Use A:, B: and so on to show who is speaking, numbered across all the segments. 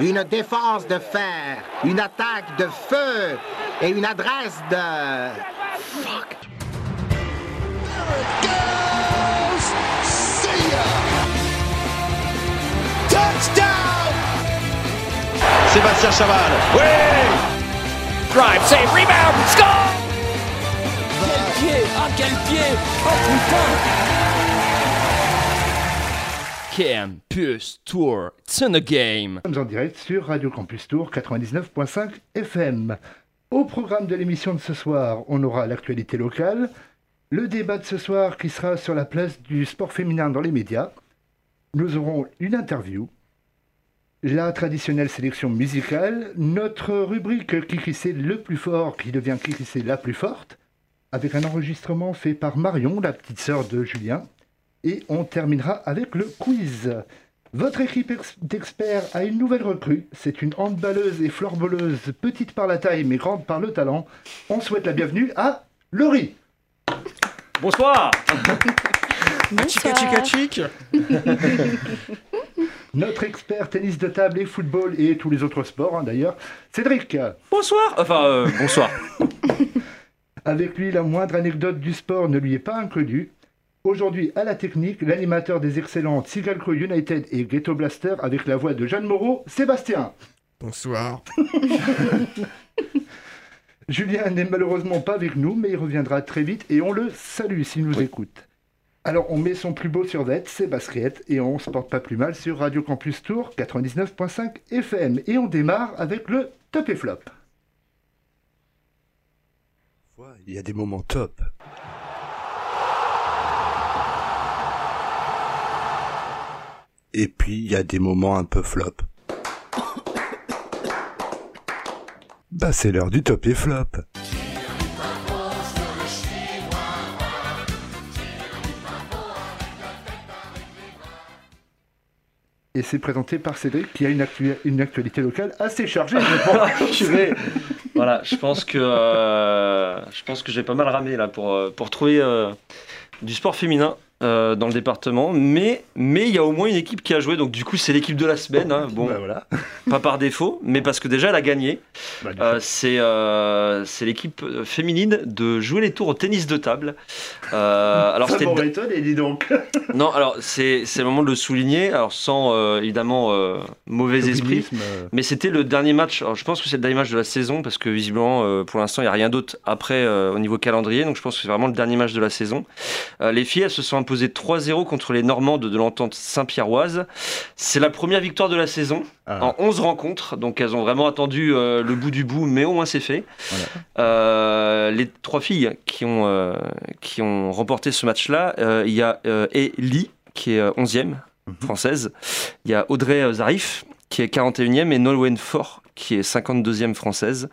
A: une défense de fer, une attaque de feu et une adresse de... Fuck.
B: Touchdown!
C: Sébastien Chaval. Oui!
D: Drive, save, rebound, score!
E: Quel pied! Ah, quel pied! Oh putain!
D: Campus Tour, it's in the game.
F: Nous sommes en direct sur Radio Campus Tour 99.5 FM. Au programme de l'émission de ce soir, on aura l'actualité locale, le débat de ce soir qui sera sur la place du sport féminin dans les médias. Nous aurons une interview, la traditionnelle sélection musicale, notre rubrique qui c'est le plus fort qui devient qui c'est la plus forte, avec un enregistrement fait par Marion, la petite sœur de Julien, et on terminera avec le quiz. Votre équipe ex- d'experts a une nouvelle recrue. C'est une handballeuse et florboleuse, petite par la taille mais grande par le talent. On souhaite la bienvenue à Laurie.
G: Bonsoir
H: Chica chica chic
F: Notre expert tennis de table et football et tous les autres sports hein, d'ailleurs, Cédric.
G: Bonsoir Enfin, euh, bonsoir.
F: Avec lui, la moindre anecdote du sport ne lui est pas inconnue. Aujourd'hui, à la technique, l'animateur des excellentes Sigalco United et Ghetto Blaster avec la voix de Jeanne Moreau, Sébastien.
H: Bonsoir.
F: Julien n'est malheureusement pas avec nous, mais il reviendra très vite et on le salue s'il nous écoute. Alors on met son plus beau survêt, c'est basket, et on se porte pas plus mal sur Radio Campus Tour 99.5 FM. Et on démarre avec le top et flop.
I: Il y a des moments top. Et puis il y a des moments un peu flop. Bah c'est l'heure du top et flop.
F: Et c'est présenté par Cédric qui a une, actu- une actualité locale assez chargée. je
G: voilà, je pense que euh, je pense que j'ai pas mal ramé là pour euh, pour trouver euh, du sport féminin euh, dans le département, mais mais il y a au moins une équipe qui a joué, donc du coup c'est l'équipe de la semaine. hein. Bon,
F: Bah voilà.
G: pas par défaut, mais parce que déjà elle a gagné.
F: Bah,
G: Euh, c'est euh, c'est l'équipe féminine de jouer les tours au tennis de table. Alors c'était
F: m'aurait étonné, dis donc.
G: non, alors c'est c'est le moment de le souligner, alors sans évidemment mauvais esprit. Mais c'était le dernier match. Alors, je pense que c'est le dernier match de la saison parce que visiblement, pour l'instant, il n'y a rien d'autre après au niveau calendrier. Donc, je pense que c'est vraiment le dernier match de la saison. Les filles, elles se sont imposées 3-0 contre les Normandes de l'entente Saint-Pierroise. C'est la première victoire de la saison
F: ah,
G: en 11 rencontres. Donc, elles ont vraiment attendu euh, le bout du bout, mais au moins c'est fait.
F: Voilà.
G: Euh, les trois filles qui ont, euh, qui ont remporté ce match-là, il y a Ellie qui est euh, 11e
F: Mhm.
G: française. Il y a Audrey Zarif qui est 41e et Nolwenn Fort qui est 52e française.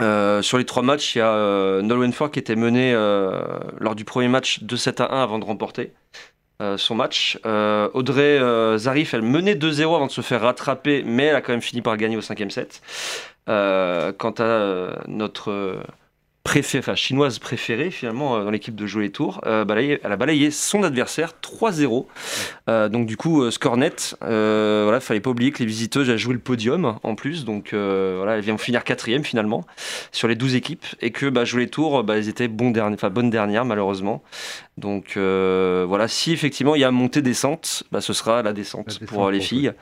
G: Euh, sur les trois matchs, il y a euh, Nolwenn Fort qui était menée euh, lors du premier match 2-7 à 1 avant de remporter euh, son match. Audrey Zarif, elle menait 2-0 avant de se faire rattraper, mais elle a quand même fini par gagner au cinquième set. Quant à notre préférée, enfin, chinoise préférée finalement euh, dans l'équipe de jouer les tours, euh, balayé- elle a balayé son adversaire 3-0. Euh, donc du coup, euh, score net. Euh, voilà, fallait pas oublier que les visiteuses elles joué le podium en plus, donc voilà, elles viennent finir quatrième finalement sur les 12 équipes et que bah, jouer les tours, bah, elles étaient bon dernier, enfin bonnes dernières malheureusement. Donc voilà, si effectivement il y a montée-descente, bah, ce sera la descente,
F: La descente
G: pour les filles.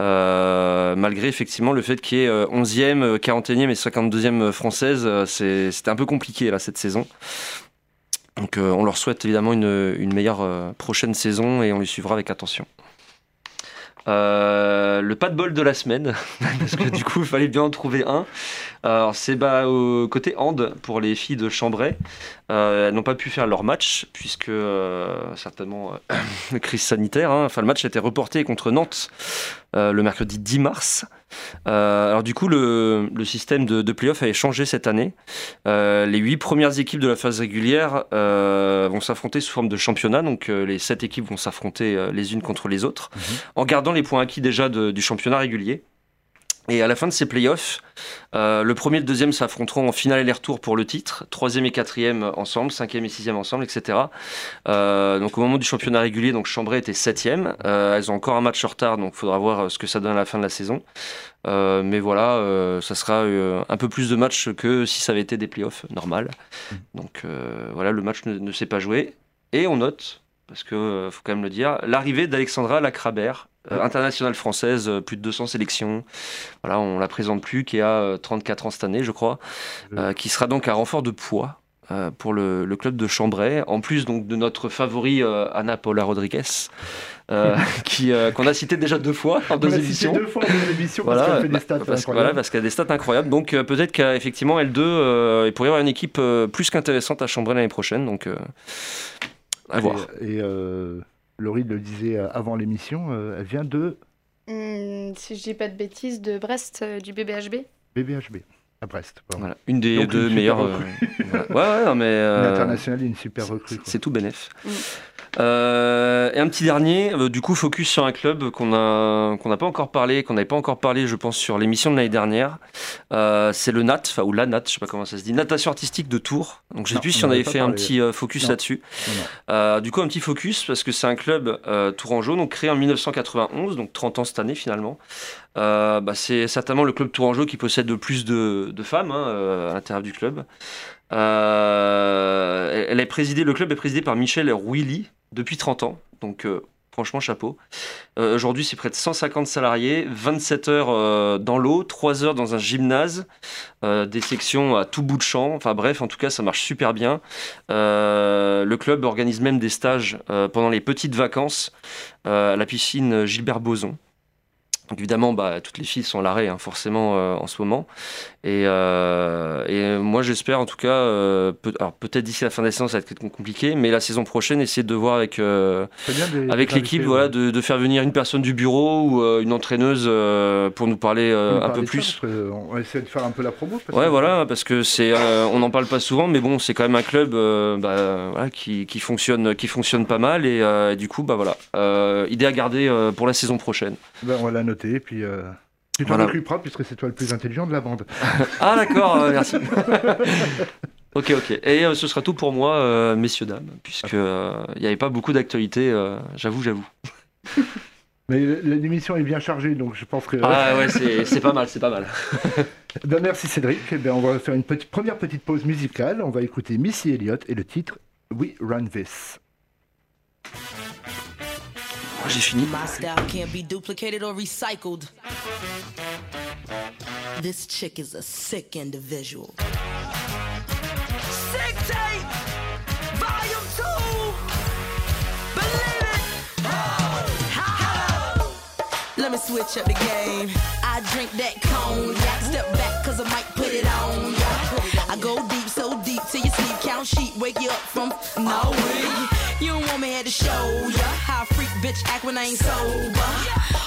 G: Euh, malgré effectivement le fait qu'il y ait euh, 11e, euh, 41e et 52e françaises, euh, c'est- c'était un peu compliqué là cette saison. Donc euh, on leur souhaite évidemment une, meilleure euh, prochaine saison et on les suivra avec attention. Euh, le pas de bol de la semaine, parce que du coup il fallait bien en trouver un. C'est bah, au côté hand pour les filles de Chambray. Euh, elles n'ont pas pu faire leur match puisque euh, certainement euh, crise sanitaire. hein. Enfin le match a été reporté contre Nantes euh, le mercredi 10 mars. Euh, alors du coup le, le système de, de playoff a changé cette année. Euh, les huit premières équipes de la phase régulière euh, vont s'affronter sous forme de championnat, donc les sept équipes vont s'affronter les unes contre les autres, en gardant les points acquis déjà de- du championnat régulier. Et à la fin de ces playoffs, euh, le premier et le deuxième s'affronteront en finale aller-retour pour le titre, troisième et quatrième ensemble, cinquième et sixième ensemble, etc. Euh, donc au moment du championnat régulier, donc Chambray était septième. Euh, elles ont encore un match en retard, donc il faudra voir ce que ça donne à la fin de la saison. Mais voilà, ça sera un peu plus de matchs que si ça avait été des playoffs normal. Donc euh, voilà, le match ne, ne s'est pas joué. Et on note, parce que faut quand même le dire, l'arrivée d'Alexandra Lacrabert, euh, internationale française, euh, plus de 200 sélections. Voilà, on la présente plus, qui a euh, 34 ans cette année, je crois, euh, qui sera donc un renfort de poids. euh, pour le, le club de Chambray, en plus donc de notre favori euh, Anna Paula Rodriguez, euh, qui euh, qu'on a cité déjà deux fois en
F: On
G: deux
F: cité
G: émissions.
F: deux fois en deux émissions parce
G: Voilà,
F: qu'elle fait des stats
G: bah, parce,
F: incroyables.
G: voilà, parce qu'elle a des stats incroyables. Donc euh, peut-être qu'effectivement L2, euh, il pourrait y avoir une équipe euh, plus qu'intéressante à Chambray l'année prochaine. Donc euh, à voir.
F: Et, euh, Laurie le disait euh, avant l'émission, euh, elle vient de
J: Hmm, si je dis pas de bêtises, de Brest, euh, du BBHB.
F: BBHB à Brest. Bon.
G: Voilà, une des
F: Donc,
G: deux
F: une
G: meilleures. euh, voilà. Ouais, ouais, non, mais.
F: Une internationale et une super recrue.
G: C'est tout bénef.
J: Mm.
G: Euh, et un petit dernier, euh, du coup, focus sur un club qu'on a qu'on n'a pas encore parlé, qu'on n'avait pas encore parlé, je pense, sur l'émission de l'année dernière. Euh, c'est le NAT, enfin ou la NAT, je sais pas comment ça se dit, natation artistique de Tours. Donc je sais plus si
F: on
G: avait fait un petit focus là-dessus. Du coup, un petit focus parce que c'est un club tourangeau, donc créé en 1991, donc 30 ans cette année finalement. Bah, c'est certainement le club tourangeau qui possède le plus de, de femmes hein, à l'intérieur du club. Elle- elle est présidée, le club est présidé par Michel Rouilly depuis 30 ans, donc euh, franchement chapeau. Euh, Aujourd'hui, c'est près de 150 salariés, 27 heures euh, dans l'eau, 3 heures dans un gymnase, des sections à tout bout de champ. Enfin bref, en tout cas, ça marche super bien. Le club organise même des stages pendant les petites vacances à la piscine Gilbert Boson. Évidemment, bah, toutes les filles sont à l'arrêt, hein, forcément, euh, en ce moment. Et, euh, et moi, j'espère, en tout cas, euh, peut- alors peut-être d'ici la fin de la saison, ça va être compliqué, mais la saison prochaine, essayer de voir avec, l'équipe, voilà,
F: ouais.
G: de, de faire venir une personne du bureau ou une entraîneuse pour nous parler
F: On
G: un peu
F: ça,
G: plus.
F: que On va essayer de faire un peu la promo. parce
G: Ouais,
F: que-
G: voilà, parce que c'est, on n'en parle pas souvent, mais bon, c'est quand même un club bah, voilà, qui, qui fonctionne, qui fonctionne pas mal, et, et du coup, bah voilà, idée à garder pour la saison prochaine.
F: Ben, la noter et puis euh, tu t'en
G: Voilà.
F: occuperas puisque c'est toi le plus intelligent de la bande.
G: Ah d'accord, euh, merci. ok, ok. Et euh, ce sera tout pour moi, euh, messieurs dames, puisque euh, il n'y avait pas beaucoup d'actualité, j'avoue, j'avoue.
F: Mais l'émission est bien chargée donc je pense que.
G: Ah ouais, c'est c'est pas mal, c'est pas mal.
F: Ben, merci Cédric. Eh ben, on va faire une petite, première petite pause musicale. On va écouter Missy Elliott et le titre We Run This.
G: J'ai fini.
K: My style can't be duplicated or recycled. This chick is a sick individual.
B: Sick tape, volume two. Believe it. Oh,
K: Let me switch up the game. I drink that cognac. Step back, cause I might put it on ya. I go deep, so deep till you sleep. Count sheep, wake you up from no way. You don't want me here to show ya how a freak bitch act when I ain't sober.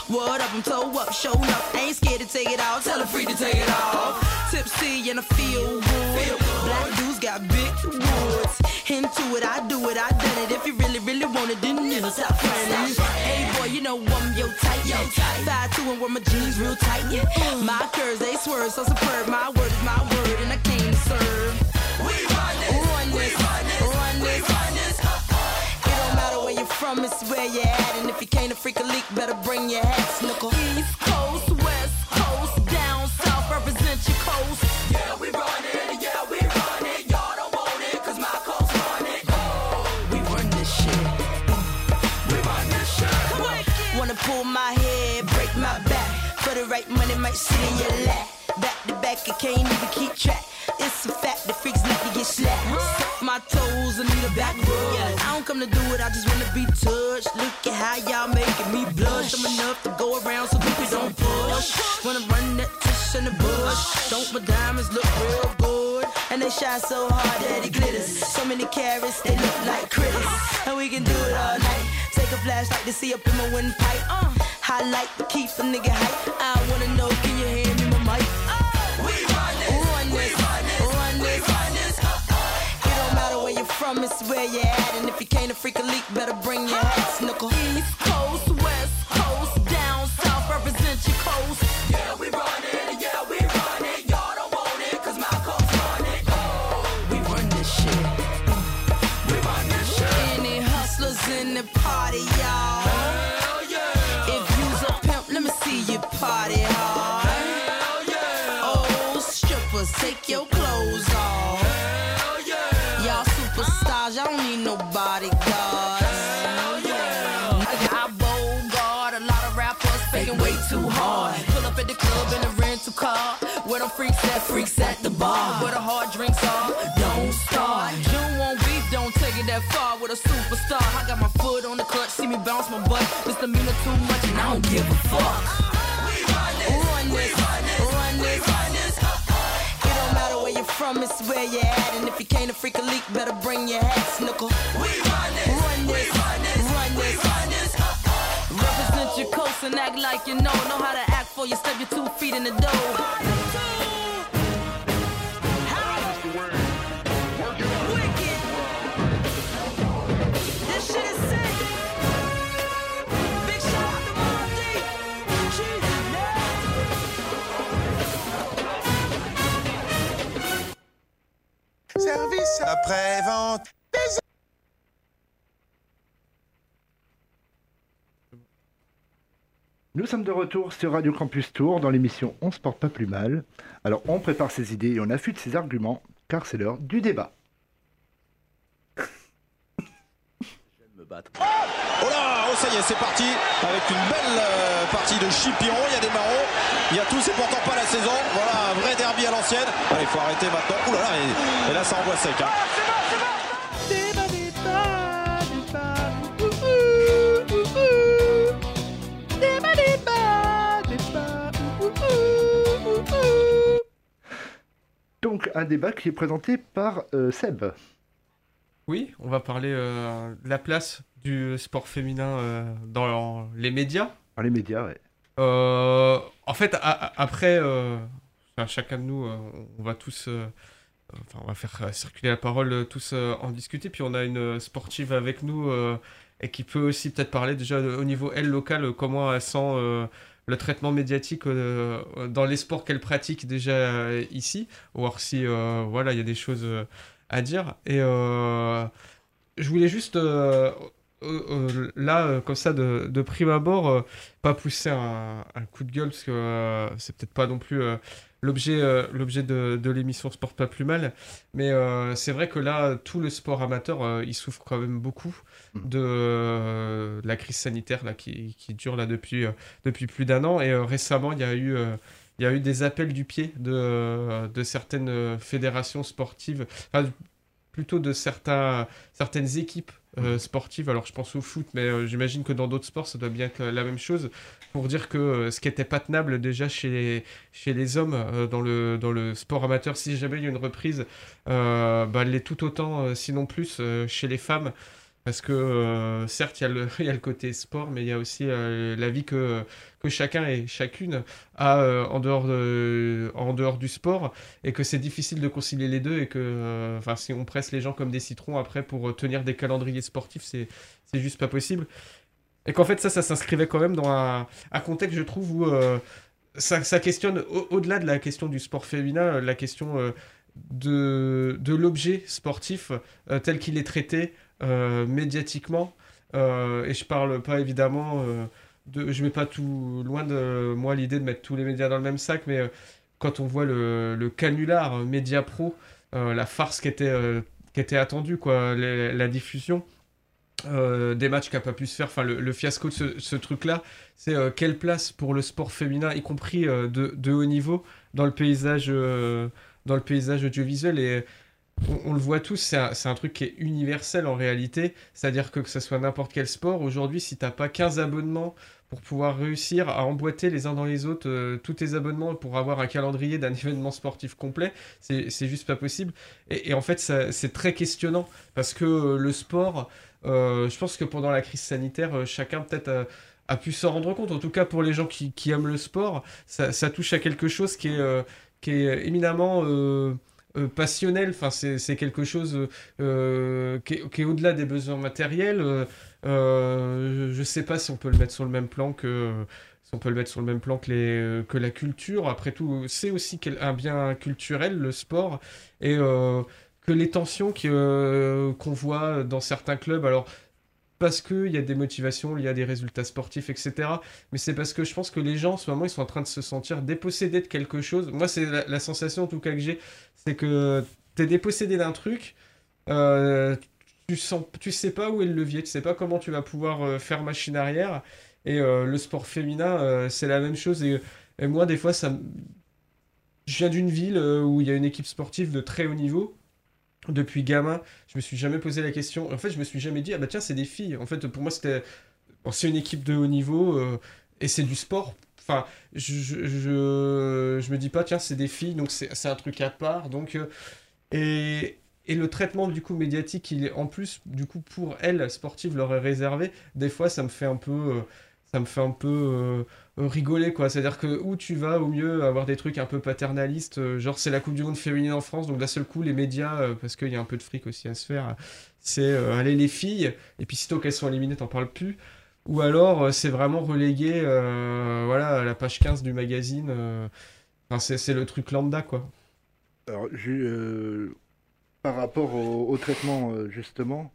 K: What up, I'm toe up, show up. Ain't scared to take it off, tell her free to take it off. Tipsy and I feel good. Black dudes got big woods. Into it, I do it, I done it. If you really, really want it, then you know, stop running. Hey boy, you know I'm your type. Yo, Five two and wear my jeans real tight. Yeah. My curves they swerve so superb. My word is my word, and I came to serve.
B: We run this.
K: From, it's where you're at. And if you can't a freak a leak, better bring your hat. Snuckle. East Coast, West Coast, down south, represent your coast.
B: Yeah, we run it. Yeah, we run it. Y'all don't want it, cause my coast run it.
K: We run this shit.
B: We run this shit.
K: Wanna pull my head, break my back. For the right money, might sit in your lap. Back to back, I can't even keep track. It's a fact the freaks like to get slapped. My toes, I need a back rub. Yeah, I don't come to do it, I just wanna be touched. Look at how y'all making me blush. I'm enough to go around so people don't push. Wanna run that tush in the bush. Don't my diamonds look real good? And they shine so hard that it glitters. So many carrots, they look like critters. And we can do it all night. Take a flashlight to see up in my windpipe. Uh, highlight to keep a nigga hype. I wanna know, can you hear from, it's where you're at. And if you can't a freak a leak, better bring your hat. Snuckle. East Coast, West freaks at, the bar. Where the hard drinks are, don't start. You want beef, don't take it that far with a superstar. I got my foot on the clutch, see me bounce my butt. Misdemeanor too much, and I don't give a fuck. Run this, run this, run this. It don't matter where you're from, it's where you're at. And if you can't a freak a leak, better bring your hat, snooker. We run this, run this, run this, run this, run this. Represent your coast and act like you know. Know how to act for you, step your two feet in the door.
L: Service après-vente.
F: Nous sommes de retour sur Radio Campus Tour dans l'émission On se porte pas plus mal. Alors on prépare ses idées et on affûte ses arguments car c'est l'heure du débat.
C: Oh là, oh ça y est, c'est parti avec une belle euh, partie de chipion. Il y a des marrons, il y a tout, c'est pourtant pas la saison. Voilà, un vrai derby à l'ancienne. Allez, il faut arrêter maintenant. Ouh là là, et, et là ça envoie sec. hein.
F: Donc un débat qui est présenté par euh, Seb.
H: Oui, on va parler euh, de la place du sport féminin euh, dans les médias.
F: Dans les médias, ouais.
H: Euh, en fait, après, euh, chacun de nous, euh, on va tous, enfin, on va faire circuler la parole, tous en discuter. Puis on a une sportive avec nous et qui peut aussi peut-être parler déjà au niveau elle local, euh, comment elle sent le traitement médiatique dans les sports qu'elle pratique déjà ici, voir si voilà, il y a des choses à dire. Et je voulais juste euh, euh, là, euh, comme ça, de, de prime abord, pas pousser un, un coup de gueule, parce que c'est peut-être pas non plus l'objet l'objet de, de l'émission Sport pas plus mal. Mais euh, c'est vrai que là, tout le sport amateur, euh, il souffre quand même beaucoup de, euh, de la crise sanitaire là, qui, qui dure là depuis, depuis plus d'un an. Et récemment, il y a eu. il y a eu des appels du pied de, de certaines fédérations sportives, enfin, plutôt de certains, certaines équipes euh, sportives. Alors je pense au foot, mais euh, j'imagine que dans d'autres sports, ça doit bien être la même chose. Pour dire que euh, ce qui était pas tenable déjà chez les, chez les hommes dans, le, dans le sport amateur, si jamais il y a une reprise, bah, elle l'est tout autant, sinon plus, chez les femmes. Parce que euh, certes, il y, a le- côté sport, mais il y a aussi euh, la vie que, chacun et chacune a euh, en, dehors du sport, et que c'est difficile de concilier les deux, et que euh, si on presse les gens comme des citrons après pour tenir des calendriers sportifs, c'est juste pas possible. Et qu'en fait, ça, ça s'inscrivait quand même dans un, contexte, je trouve, où ça, questionne, au- au-delà de la question du sport féminin, la question de, l'objet sportif tel qu'il est traité médiatiquement. Euh, et je parle pas évidemment euh, de. Je mets pas tout loin de moi l'idée de mettre tous les médias dans le même sac, mais euh, quand on voit le, le canular euh, Média Pro, euh, la farce qui était, euh, qui était attendue, quoi, la diffusion. euh, des matchs qui n'a pas pu se faire, enfin le, fiasco de ce, truc-là, c'est euh, quelle place pour le sport féminin, y compris euh, de, de haut niveau, dans le paysage, euh, dans le paysage audiovisuel. Et on, le voit tous, c'est un, un truc qui est universel en réalité. C'est-à-dire que que ce soit n'importe quel sport, aujourd'hui, si t'as pas 15 abonnements pour pouvoir réussir à emboîter les uns dans les autres euh, tous tes abonnements pour avoir un calendrier d'un événement sportif complet, c'est juste pas possible. Et, en fait, c'est très questionnant parce que euh, le sport, euh, je pense que pendant la crise sanitaire, chacun peut-être a, pu s'en rendre compte. En tout cas, pour les gens qui, aiment le sport, ça, touche à quelque chose qui est éminemment euh, euh, passionnel. Enfin, c'est quelque chose euh, qui est, qui est au-delà des besoins matériels. Euh, euh, je ne sais pas si on peut le mettre sur le même plan que si on peut le mettre sur le même plan que, les, que la culture. Après tout, c'est aussi un bien culturel, le sport. Et euh, que les tensions euh, qu'on voit dans certains clubs, alors parce qu'il y a des motivations, il y a des résultats sportifs, etc. Mais c'est parce que je pense que les gens, en ce moment, ils sont en train de se sentir dépossédés de quelque chose. Moi, c'est la, la sensation, en tout cas, que j'ai, c'est que tu es dépossédé d'un truc, euh, tu sens, tu sais pas où est le levier, tu sais pas comment tu vas pouvoir euh, faire machine arrière, Et euh, le sport féminin, c'est la même chose. Et, moi, des fois, ça je viens d'une ville où il y a une équipe sportive de très haut niveau. Depuis gamin, je me suis jamais posé la question. En fait, je me suis jamais dit, ah bah tiens, c'est des filles. En fait, pour moi, c'était. c'est une équipe de haut niveau et c'est du sport. Enfin, je, je, je, me dis pas, tiens, c'est des filles, donc c'est un truc à part. Donc, euh, et, et le traitement du coup médiatique, il est en plus, du coup, pour elles, sportives, leur est réservé. Des fois, ça me fait un peu. euh, ça me fait un peu euh, rigoler quoi. C'est-à-dire que où tu vas au mieux avoir des trucs un peu paternalistes, genre c'est la Coupe du Monde féminine en France, donc d'un seul coup les médias, parce qu'il y a un peu de fric aussi à se faire, c'est allez les filles, et puis sitôt qu'elles sont éliminées, t'en parles plus. Ou alors euh, c'est vraiment relégué euh, voilà, à la page 15 du magazine. euh, Enfin, c'est le truc lambda quoi.
F: Alors, euh, par rapport au, traitement, justement,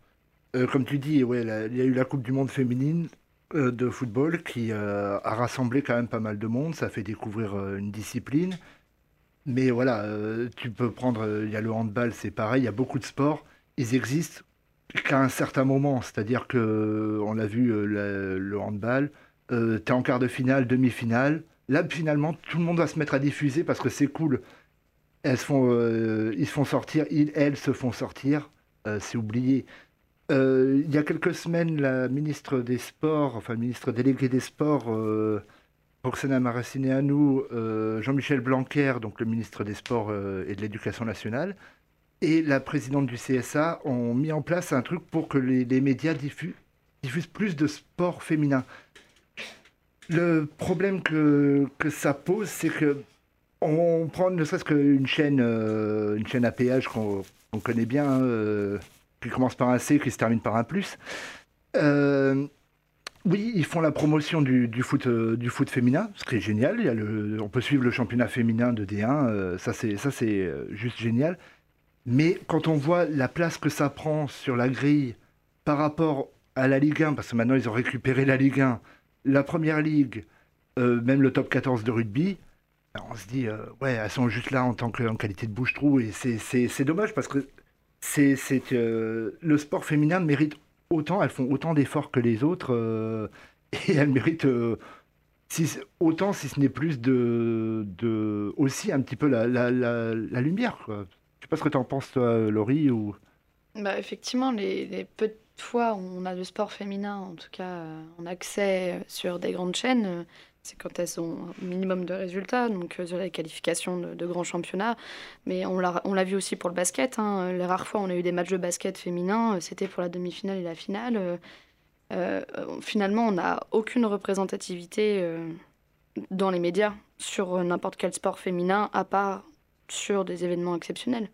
F: comme tu dis, ouais, il y a eu la Coupe du Monde féminine de football qui a rassemblé quand même pas mal de monde. Ça fait découvrir une discipline. Mais voilà, tu peux prendre, il y a le handball, c'est pareil, il y a beaucoup de sports. Ils existent qu'à un certain moment. C'est-à-dire que, euh, on vu, euh, la- le handball, tu es en quart de finale, demi-finale. Là, finalement, tout le monde va se mettre à diffuser parce que c'est cool. Elles se font, euh, ils se font sortir, ils, elles se font sortir. Euh, c'est oublié. Euh, il y a quelques semaines, la ministre des Sports, enfin ministre délégué des Sports, euh, Roxana Maracineanu, euh, Jean-Michel Blanquer, donc le ministre des Sports euh, et de l'Éducation nationale, et la présidente du CSA ont mis en place un truc pour que les, médias diffusent, plus de sport féminin. Le problème que, que ça pose, c'est que on prend ne serait-ce qu'une chaîne, euh, une chaîne à péage qu'on connaît bien, euh, qui commence par un C, qui se termine par un plus. Euh, oui, ils font la promotion du, foot, euh, du foot féminin, ce qui est génial. On peut suivre le championnat féminin de D1, euh, ça c'est juste génial. Mais quand on voit la place que ça prend sur la grille par rapport à la Ligue 1, parce que maintenant ils ont récupéré la Ligue 1, la Première Ligue, euh, même le top 14 de rugby, ben, on se dit, euh, ouais, elles sont juste là en tant que en qualité de bouche-trou, et c'est- dommage parce que c'est euh, le sport féminin mérite autant, elles font autant d'efforts que les autres, et elles méritent autant, si ce n'est plus, de, de aussi un petit peu la, la, la, la lumière. Quoi. Pas ce que tu en penses, toi, Laurie, ou...
J: Bah, effectivement, les, les peu de fois où on a le sport féminin, en tout cas euh, en accès sur des grandes chaînes, euh, c'est quand elles ont un minimum de résultats, donc euh, sur les qualifications de, de grands championnats. Mais on l'a l'a vu aussi pour le basket. hein. Les rares fois où on a eu des matchs de basket féminin, euh, c'était pour la demi-finale et la finale. Euh, euh, finalement, on n'a aucune représentativité euh, dans les médias sur euh, n'importe quel sport féminin, à part sur des événements exceptionnels.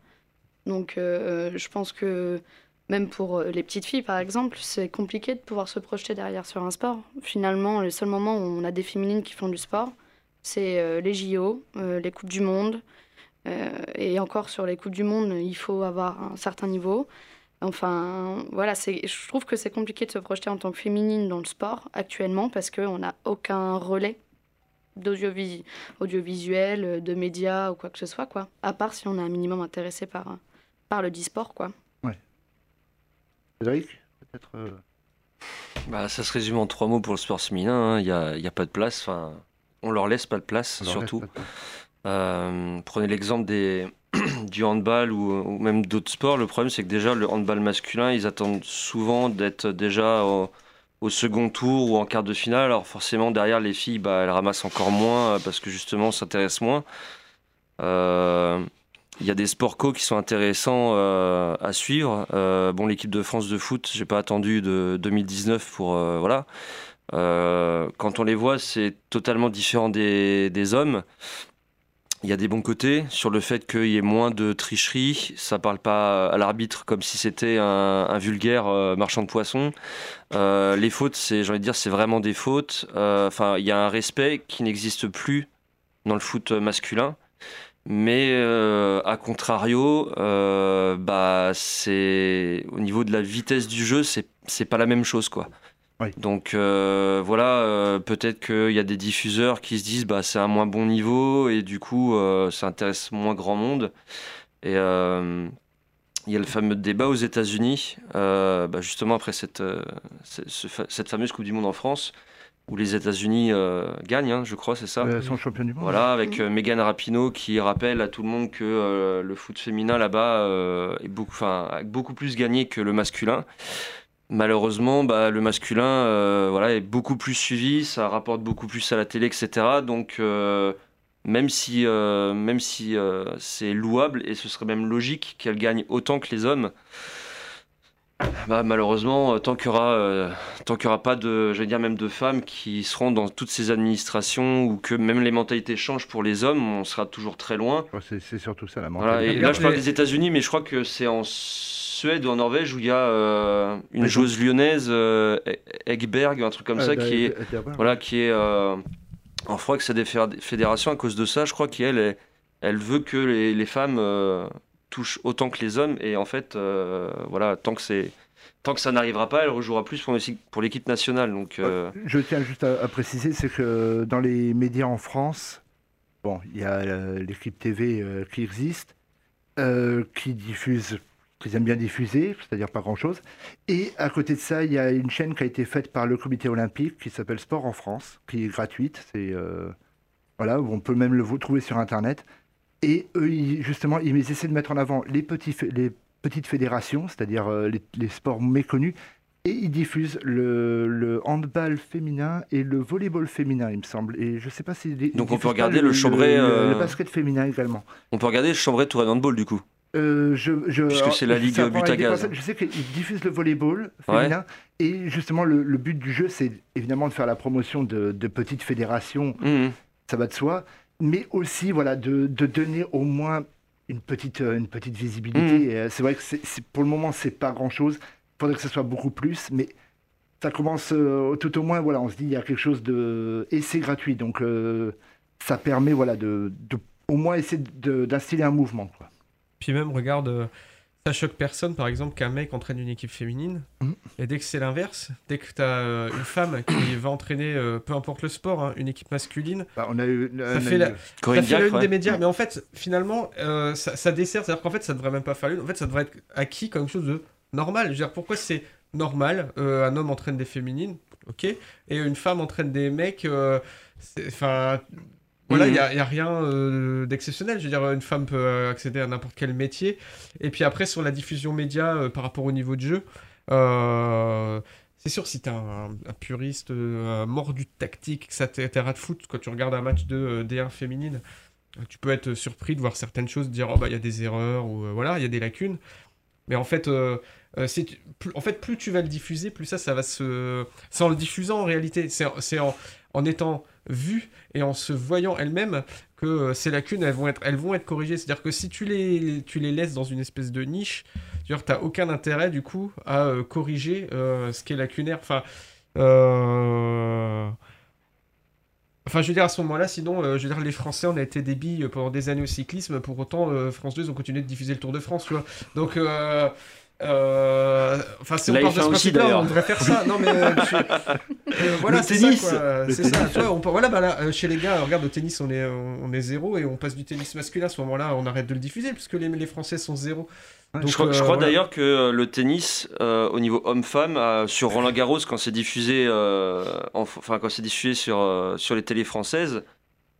J: Donc euh, je pense que même pour euh, les petites filles, par exemple, c'est compliqué de pouvoir se projeter derrière sur un sport. Finalement, les seuls moments où on a des féminines qui font du sport, c'est euh, les JO, euh, les Coupes du Monde. Euh, et encore sur les Coupes du Monde, il faut avoir un certain niveau. Enfin, voilà, je trouve que c'est compliqué de se projeter en tant que féminine dans le sport actuellement parce qu'on n'a aucun relais d'audiovis- audiovisuel, euh, de médias ou quoi que ce soit, quoi. À part si on est un minimum intéressé par, par le e-sport, quoi.
F: Cédric Peut-être. euh,
G: Bah, ça se résume en trois mots pour le sport féminin. hein. Il n'y a, il y a pas de place. Enfin, on leur laisse pas de place, surtout.
F: pas de place.
G: Euh, prenez l'exemple des du handball ou, ou même d'autres sports. Le problème, c'est que déjà, le handball masculin, ils attendent souvent d'être déjà au, au second tour ou en quart de finale. Alors forcément, derrière, les filles, bah, elles ramassent encore moins euh, parce que justement, on s'intéresse moins. Euh, Il y a des sports co qui sont intéressants euh, à suivre. Euh, bon, l'équipe de France de foot, j'ai pas attendu de 2019 pour euh, voilà. Quand on les voit, c'est totalement différent des, hommes. Il y a des bons côtés sur le fait qu'il y ait moins de tricherie. Ça parle pas à l'arbitre comme si c'était un, vulgaire marchand de poissons. Les fautes, c'est, j'ai envie de dire, c'est vraiment des fautes. Enfin, il y a un respect qui n'existe plus dans le foot masculin. Mais euh, à contrario, euh, bah c'est au niveau de la vitesse du jeu, c'est pas la même chose quoi. Donc euh, voilà, peut-être qu'il y a des diffuseurs qui se disent bah c'est un moins bon niveau et du coup ça intéresse moins grand monde. Et il y a le fameux débat aux États-Unis, bah, justement après cette, cette fameuse Coupe du Monde en France, où les États-Unis euh, gagnent, hein, je crois, c'est ça.
F: Euh, sont champions du monde.
G: Voilà, avec euh, Megan Rapinoe qui rappelle à tout le monde que euh, le foot féminin là-bas est beaucoup, a beaucoup plus gagné que le masculin. Malheureusement, bah, le masculin voilà, est beaucoup plus suivi, ça rapporte beaucoup plus à la télé, etc. Donc, même si, même si c'est louable et ce serait même logique qu'elle gagne autant que les hommes, bah, malheureusement, euh, tant qu'il y aura, euh, tant qu'il y aura pas de, dire même de femmes qui seront dans toutes ces administrations ou que même les mentalités changent pour les hommes, on sera toujours très loin.
F: C'est- C'est surtout ça la
G: Voilà,
F: mentalité.
G: et là, je parle des États-Unis, mais je crois que c'est en Suède ou en Norvège où il y a euh, une
F: Mais
G: joueuse lyonnaise, euh, Egberg, un truc comme
F: Ah,
G: ça,
F: bah,
G: qui est, voilà, qui est euh, en froid avec sa défé- fédération à cause de ça. Je crois qu'elle, elle veut que les, les femmes euh, autant que les hommes, et en fait, euh, voilà, tant que c'est tant que ça n'arrivera pas, elle rejouera plus pour, l'équipe- nationale. Donc, euh,
F: Je tiens juste à, préciser, c'est que dans les médias en France, bon, il y a euh, l'équipe TV euh, qui existe, euh, qui diffuse, qu'ils aiment bien diffuser, c'est-à-dire pas grand-chose. Et à côté de ça, il y a une chaîne qui a été faite par le Comité olympique qui s'appelle Sport en France, qui est gratuite. C'est euh, voilà, on peut même le trouver sur Internet. Et eux, ils- justement, ils essaient de mettre en avant les, petits, fé- les petites fédérations, c'est-à-dire euh, les, les sports méconnus, et ils diffusent le, le handball féminin et le volleyball féminin, il me semble. Et je sais pas si.
G: Donc on peut regarder le Chambray,
F: Le,
G: euh,
F: le basket féminin également.
G: on peut regarder Chambray Tour Handball du coup.
F: Euh, je, je,
G: Puisque c'est la Ligue
F: ça va
G: but à
F: avec des
G: gaz.
F: personnes- Je sais qu'ils diffusent le volleyball
G: Ouais.
F: féminin. Et justement, le, le but du jeu, c'est évidemment de faire la promotion de, de petites fédérations.
G: Mhm.
F: Ça va de soi. Mais aussi, voilà, de, de donner au moins une petite, euh, une petite visibilité. Et, euh, c'est vrai que c'est, c'est- pour le moment, c'est pas grand-chose. Il faudrait que ce soit beaucoup plus. Mais ça commence euh, tout au moins, voilà, on se dit, il y a quelque chose de. Et c'est gratuit. Donc, euh, ça permet, voilà, de, de au moins essayer de- d'instiller un mouvement. Quoi.
H: Puis même, regarde, euh, ça choque personne, par exemple, qu'un mec entraîne une équipe féminine.
F: Mhm.
H: Et dès que c'est l'inverse, dès que tu as une femme qui va entraîner, euh, peu importe le sport, hein, une équipe masculine,
F: Bah, on a eu,
H: ça
F: on a
H: fait
F: eu-
H: la,
G: Corinne
H: ça fait la
G: Diacre,
H: une
G: ouais.
H: des médias. Mais en fait, finalement, euh, ça, ça dessert. C'est-à-dire qu'en fait, ça devrait même pas faire une. En fait, ça devrait être acquis comme quelque chose de normal. Je veux dire, pourquoi c'est normal euh, Un homme entraîne des féminines, ok, et une femme entraîne des mecs. euh, Enfin. Voilà, il
G: Mhm.
H: n'y a, y a rien euh, d'exceptionnel. Je veux dire, une femme peut euh, accéder à n'importe quel métier. Et puis après, sur la diffusion média euh, par rapport au niveau de jeu, euh, c'est sûr, si t'es un, un puriste euh, mort du tactique, rat de foot, quand tu regardes un match de euh, D1 féminine, tu peux être surpris de voir certaines choses, de dire, oh bah il y a des erreurs, ou voilà, il y a des lacunes. Mais en fait, en fait, plus tu vas le diffuser, plus ça, ça va se. C'est en le diffusant en réalité. C'est c'est en, en étant vu et en se voyant elle-même que euh, ces lacunes, elles vont être, elles vont être corrigées. C'est-à-dire que si tu les, tu les laisses dans une espèce de niche, tu n'as aucun intérêt du coup à euh, corriger euh, ce qui est lacunaire. Enfin. Enfin, je veux dire, à ce moment-là, sinon, je veux dire, les Français, on a été des billes pendant des années au cyclisme, pour autant, France 2, ils ont continué de diffuser le Tour de France. Donc, euh, enfin, si
G: Là,
H: on de ce principe-là, on devrait faire ça. Non, mais euh, euh, voilà, c'est ça, quoi. C'est ça. Tu vois, on voilà, bah là, chez les gars, regarde, au tennis, on est, on est zéro et on passe du tennis masculin. À ce moment-là, on arrête de le diffuser puisque les, les Français sont zéro. Donc,
G: je crois, je
H: euh,
G: crois
H: voilà.
G: d'ailleurs que le tennis, euh, au niveau homme-femme, euh, sur Roland Garros, quand c'est diffusé, euh, en- enfin quand c'est diffusé sur euh, sur les télés françaises,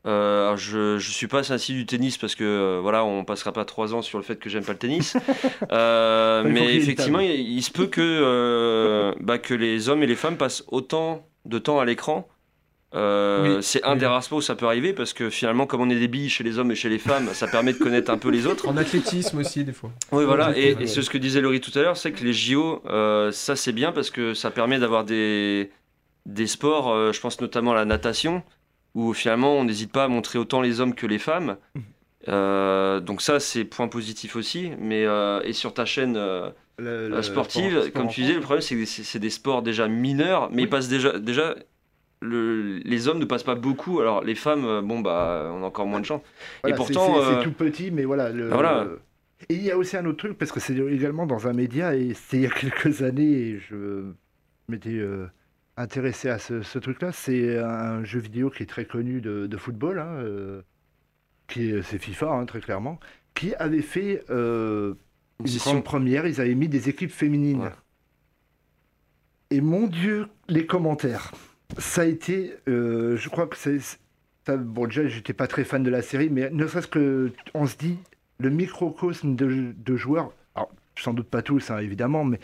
G: euh, alors je je suis pas assis du tennis parce que euh, voilà, on passera pas trois ans sur le fait que j'aime pas le tennis. Euh, mais effectivement, il, il se peut que euh, bah, que les hommes et les femmes passent autant de temps à l'écran.
H: Oui,
G: c'est un
H: oui.
G: des rares sports où ça peut arriver parce que finalement, comme on est des billes chez les hommes et chez les femmes, ça permet de connaître un peu les autres.
H: En athlétisme aussi, des fois.
G: Oui, voilà, et, c'est ce que disait Laurie tout à l'heure, c'est que les JO, ça c'est bien parce que ça permet d'avoir des, des sports, je pense notamment à la natation, où finalement on n'hésite pas à montrer autant les hommes que les femmes. Euh, donc ça c'est point positif aussi, mais euh, et sur ta chaîne euh,
F: Le- le
G: sportive,
F: sport- sport
G: comme tu disais, le problème c'est que c'est des sports déjà mineurs, mais ils passent déjà, déjà le- les hommes ne passent pas beaucoup, alors les femmes, bon bah on a encore moins de chance.
F: Voilà,
G: et pourtant,
F: c'est tout petit, mais voilà.
G: Voilà.
F: Et il y a aussi un autre truc, parce que c'est également dans un média, et c'est il y a quelques années, et je m'étais intéressé à ce, ce truc-là. C'est un jeu vidéo qui est très connu de, de football, hein, euh, qui est, c'est FIFA, hein, très clairement, qui avait fait euh,
G: Une
F: grande première. Ils avaient mis des équipes féminines.
G: Ouais.
F: Et mon Dieu, les commentaires. ça a été, euh, je crois que c'est, ça- bon déjà j'étais pas très fan de la série, mais ne serait-ce que on se dit le microcosme de, de joueurs, alors sans doute pas tous hein, évidemment, mais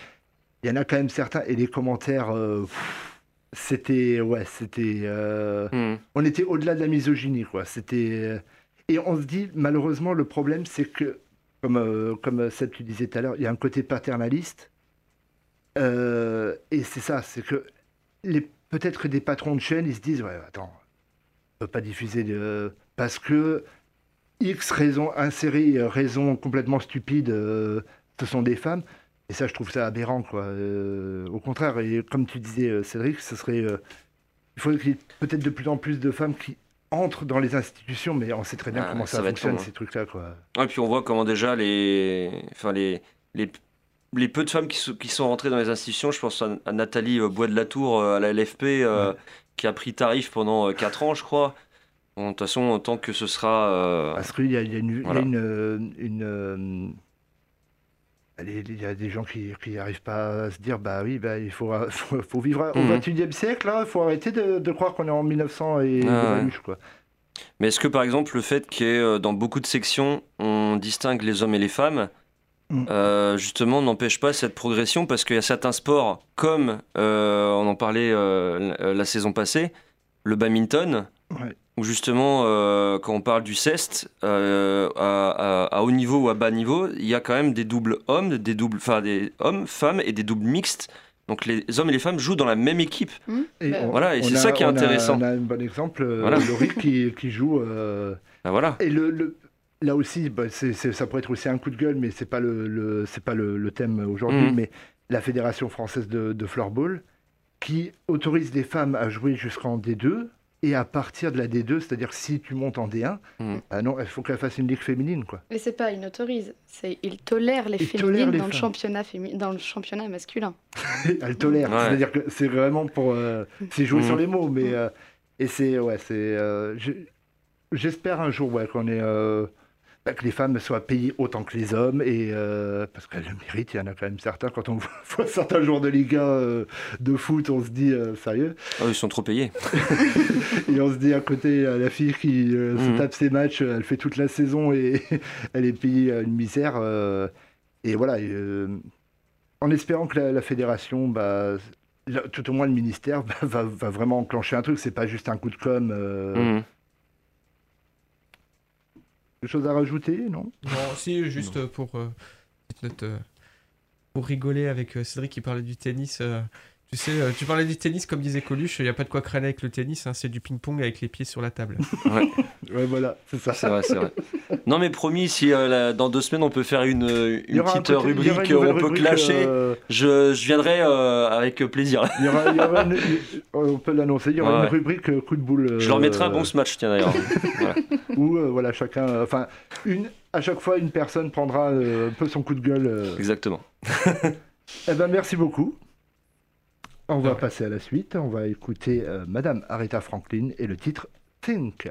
F: il y en a quand même certains et les commentaires, euh, pff, c'était ouais, c'était, euh,
G: Hmm.
F: on était au-delà de la misogynie quoi. C'était euh, et on se dit malheureusement le problème c'est que comme euh, comme Seb tu disais tout à l'heure, il y a un côté paternaliste. Euh, et c'est ça, c'est que les peut-être que des patrons de chaîne, ils se disent ouais, attends, on peut pas diffuser de parce que X raison, insérer euh, raison complètement stupide, euh, ce sont des femmes. Et ça, je trouve ça aberrant, quoi. Euh, au contraire, et comme tu disais, euh, Cédric, ce serait, euh, il faudrait qu'il y ait peut-être de plus en plus de femmes qui entrent dans les institutions, mais on sait très bien
G: Ah,
F: comment
G: ça
F: ça,
G: va être
F: fonctionne
G: long, hein.
F: ces trucs-là, quoi.
G: Ouais, puis on voit comment déjà les, enfin les, les, les peu de femmes qui, sont- qui sont rentrées dans les institutions, je pense à, à Nathalie Bois de la Tour à la LFP, euh, qui a pris tarif pendant 4 ans, je crois. Bon, de toute façon, tant que ce sera.
F: Parce qu'il y a, il y a une, y a une, il y a des gens qui n'arrivent pas à se dire, bah oui, bah, il faut, faut, faut vivre au
G: Mhm.
F: 21e siècle, il faut arrêter de, de croire qu'on est en 1900 et
G: Ah, ouais.
F: Quoi.
G: Mais est-ce que par exemple le fait ait euh, dans beaucoup de sections on distingue les hommes et les femmes,
F: Mm.
G: euh, justement n'empêche pas cette progression? Parce qu'il y a certains sports comme euh, on en parlait euh, la, la saison passée, le badminton,
F: Ouais.
G: où justement euh, quand on parle du ceste euh, à, à- à haut niveau ou à bas niveau, il y a quand même des doubles hommes, des doubles, enfin des hommes, femmes et des doubles mixtes. Donc les hommes et les femmes jouent dans la même équipe.
F: Et
J: Bah,
F: on-
G: Voilà, et c'est ça qui est
F: on a-
G: intéressant.
F: On a un bon exemple, euh,
G: Voilà.
F: Laurie qui, qui joue. euh,
G: Ben voilà.
F: Et le, le- là aussi, bah, ça pourrait être aussi un coup de gueule, mais c'est pas le, le- c'est pas le, le thème aujourd'hui.
G: Mhm.
F: Mais la Fédération française de, de floorball qui autorise les femmes à jouer jusqu'en D2 et à partir de la D2, c'est-à-dire si tu montes en D1,
G: Mhm.
F: ah non, il faut qu'elle fasse une ligue féminine, quoi.
J: Mais c'est pas il autorise, c'est il tolère les
F: Il
J: féminines
F: tolère les
J: dans, le championnat fémi- dans le championnat masculin.
F: Elle tolère,
G: Ouais.
F: c'est-à-dire que c'est vraiment pour, euh, c'est jouer
G: Mhm.
F: sur les mots, mais euh, et c'est ouais, c'est, euh, je- j'espère un jour ouais qu'on est que les femmes soient payées autant que les hommes et euh, parce qu'elles le méritent, il y en a quand même certains quand on voit certains joueurs de Ligue 1 euh, de foot, on se dit euh, sérieux
G: Oh, ils sont trop payés.
F: et on se dit à côté la fille qui se
G: Mhm.
F: tape ses matchs, elle fait toute la saison et elle est payée à une misère. et voilà, en espérant que la, la fédération, bah, là, tout au moins le ministère, bah, va, va vraiment enclencher un truc. C'est pas juste un coup de com.
G: Mhm.
F: Quelque chose à rajouter, non?
H: Non, si, juste pour, euh, petite note, euh, pour rigoler avec euh, Cédric qui parlait du tennis. Tu sais, euh, tu parlais du tennis comme disait Coluche, il n'y a pas de quoi crâner avec le tennis, hein, c'est du ping-pong avec les pieds sur la table.
G: Ouais.
F: Ouais, voilà, c'est ça.
G: C'est vrai, c'est vrai. Non, mais promis, si euh, la- dans deux semaines on peut faire une, euh, une
F: un
G: petite rubrique,
F: une
G: on peut clasher,
F: euh,
G: je, je viendrai euh, avec plaisir.
F: il y aura, il y aura une- on peut l'annoncer. Il y aura
G: Ouais,
F: une
G: ouais.
F: rubrique coup de boule.
G: Je leur mettrai un bon ce match, tiens d'ailleurs. Voilà.
F: Où euh, voilà, chacun, euh, enfin, une, à chaque fois, une personne prendra euh, un peu son coup de gueule. euh.
G: Exactement.
F: Eh ben, merci beaucoup. On va passer à la suite. On va écouter euh, Madame Aretha Franklin et le titre Think.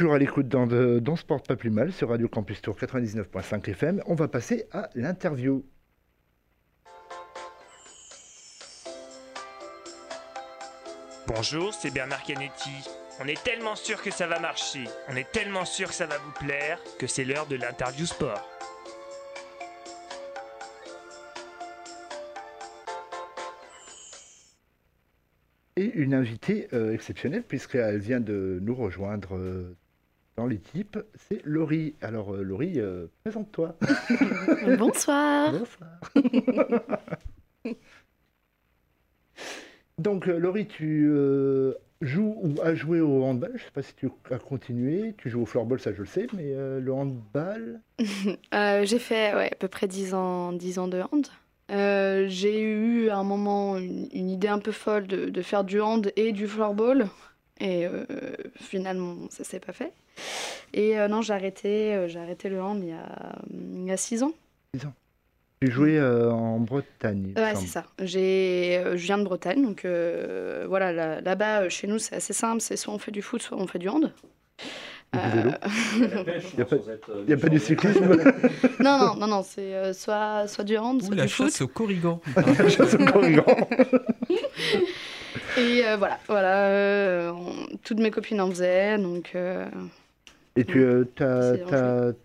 F: Toujours à l'écoute dans, dans Sport Pas Plus Mal sur Radio Campus Tour 99.5 FM. On va passer à l'interview.
M: Bonjour, c'est Bernard Canetti. On est tellement sûr que ça va marcher, on est tellement sûr que ça va vous plaire, que c'est l'heure de l'interview sport.
F: Et une invitée euh, exceptionnelle, puisqu'elle vient de nous rejoindre euh, dans l'équipe, c'est Laurie. Alors, euh, Laurie, euh, présente-toi.
J: Bonsoir.
F: Bonsoir. Donc, euh, Laurie, tu euh, joues ou as joué au handball. Je ne sais pas si tu as continué. Tu joues au floorball, ça je le sais, mais le handball?
J: J'ai fait ouais, à peu près 10 ans, 10 ans de hand. J'ai eu à un moment une, une idée un peu folle de, de faire du hand et du floorball. Et euh, finalement, ça s'est pas fait. Et euh, non, j'ai arrêté, euh, j'ai arrêté le hand il y a, il y a 6 ans.
F: Tu jouais euh, en Bretagne.
J: Ouais, c'est ça. J'ai, euh, je viens de Bretagne, donc euh, voilà, là- là-bas, euh, chez nous, c'est assez simple. C'est soit on fait du foot, soit on fait du hand. Euh,
F: Il n'y a, pas- y a pas du cyclisme.
J: non, non, non, non, c'est euh, soit, soit du hand, soit
H: la
J: du foot.
H: chasse au corrigan.
F: La chasse au corrigan.
J: Et euh, voilà, voilà, euh, on- toutes mes copines en faisaient, donc euh,
F: Et tu as,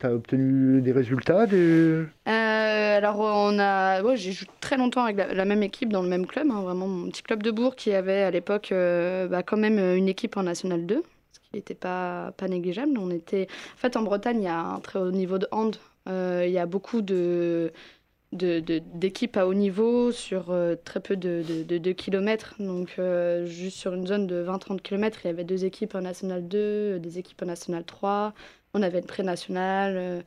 J: C'est
F: obtenu des résultats des...
J: euh, alors on a, ouais, j'ai joué très longtemps avec la, la même équipe dans le même club, hein, vraiment mon petit club de Bourg qui avait à l'époque euh, bah, quand même une équipe en National 2, ce qui n'était pas, pas négligeable. On était, en fait en Bretagne il y a un très haut niveau de hand, Euh, il y a beaucoup de de- de- d'équipes à haut niveau sur euh, très peu de, de, de- de kilomètres. Donc, euh, juste sur une zone de 20-30 kilomètres, il y avait deux équipes en National 2, des équipes en National 3. On avait une pré-nationale. euh,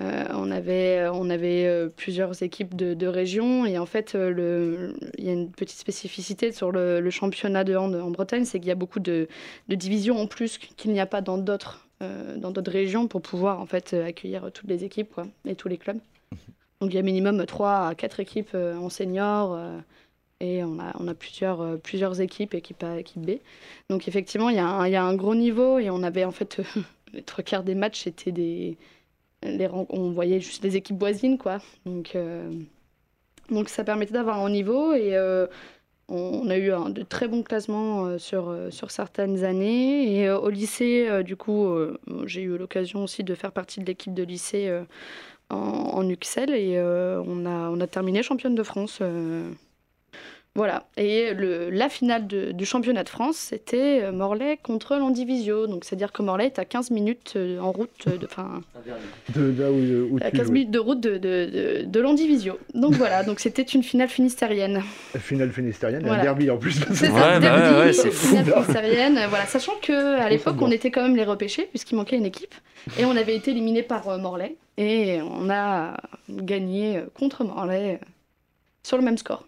J: euh, on avait, on avait euh, plusieurs équipes de, de région. Et en fait, euh, le, il y a une petite spécificité sur le, championnat de hand en Bretagne, c'est qu'il y a beaucoup de, de divisions en plus qu'il n'y a pas dans d'autres euh, dans d'autres régions pour pouvoir en fait euh, accueillir toutes les équipes quoi, et tous les clubs. Donc il y a minimum 3 à 4 équipes euh, en senior euh, et on a, euh, plusieurs équipes, équipe A, équipe B. Donc effectivement, il y, a un- gros niveau et on avait en fait les trois quarts des matchs, c'était des. On voyait juste les équipes voisines. Donc, ça permettait d'avoir un niveau et on, a eu un, de très bons classements sur, certaines années. Et au lycée, du coup, j'ai eu l'occasion aussi de faire partie de l'équipe de lycée en, en UXL et euh, on, a, on a terminé championne de France. Voilà. Et le, la finale de- du championnat de France, c'était euh, Morlaix contre l'Andivisio. Donc, c'est-à-dire que Morlaix est à 15 minutes euh, en route, euh, de- enfin,
F: De là où, où
J: à
F: tu
J: 15
F: jouais.
J: minutes de route de, de, de, de l'Andivisio. Donc, voilà. Donc, c'était une finale finistérienne.
F: La finale finistérienne,
J: Voilà.
F: un derby en plus.
J: C'est ça,
G: bah
J: derby,
G: ouais, ouais, c'est fou.
J: finale finistérienne. Voilà, sachant que à l'époque, on était quand même les repêchés puisqu'il manquait une équipe et on avait été éliminé par euh, Morlaix et on a gagné contre Morlaix sur le même score.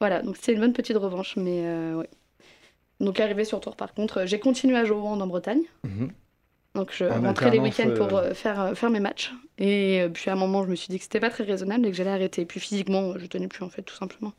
J: Voilà, donc c'était une bonne petite revanche, mais euh, ouais. Donc arrivé sur tour par contre, euh, j'ai continué à jouer au hand en Bretagne.
F: Mhm.
J: Donc je
F: En
J: rentrais les week-ends pour
F: euh,
J: euh, faire, faire mes matchs. Et puis à un moment, je me suis dit que c'était pas très raisonnable et que j'allais arrêter. Et puis physiquement, je tenais plus en fait, tout simplement.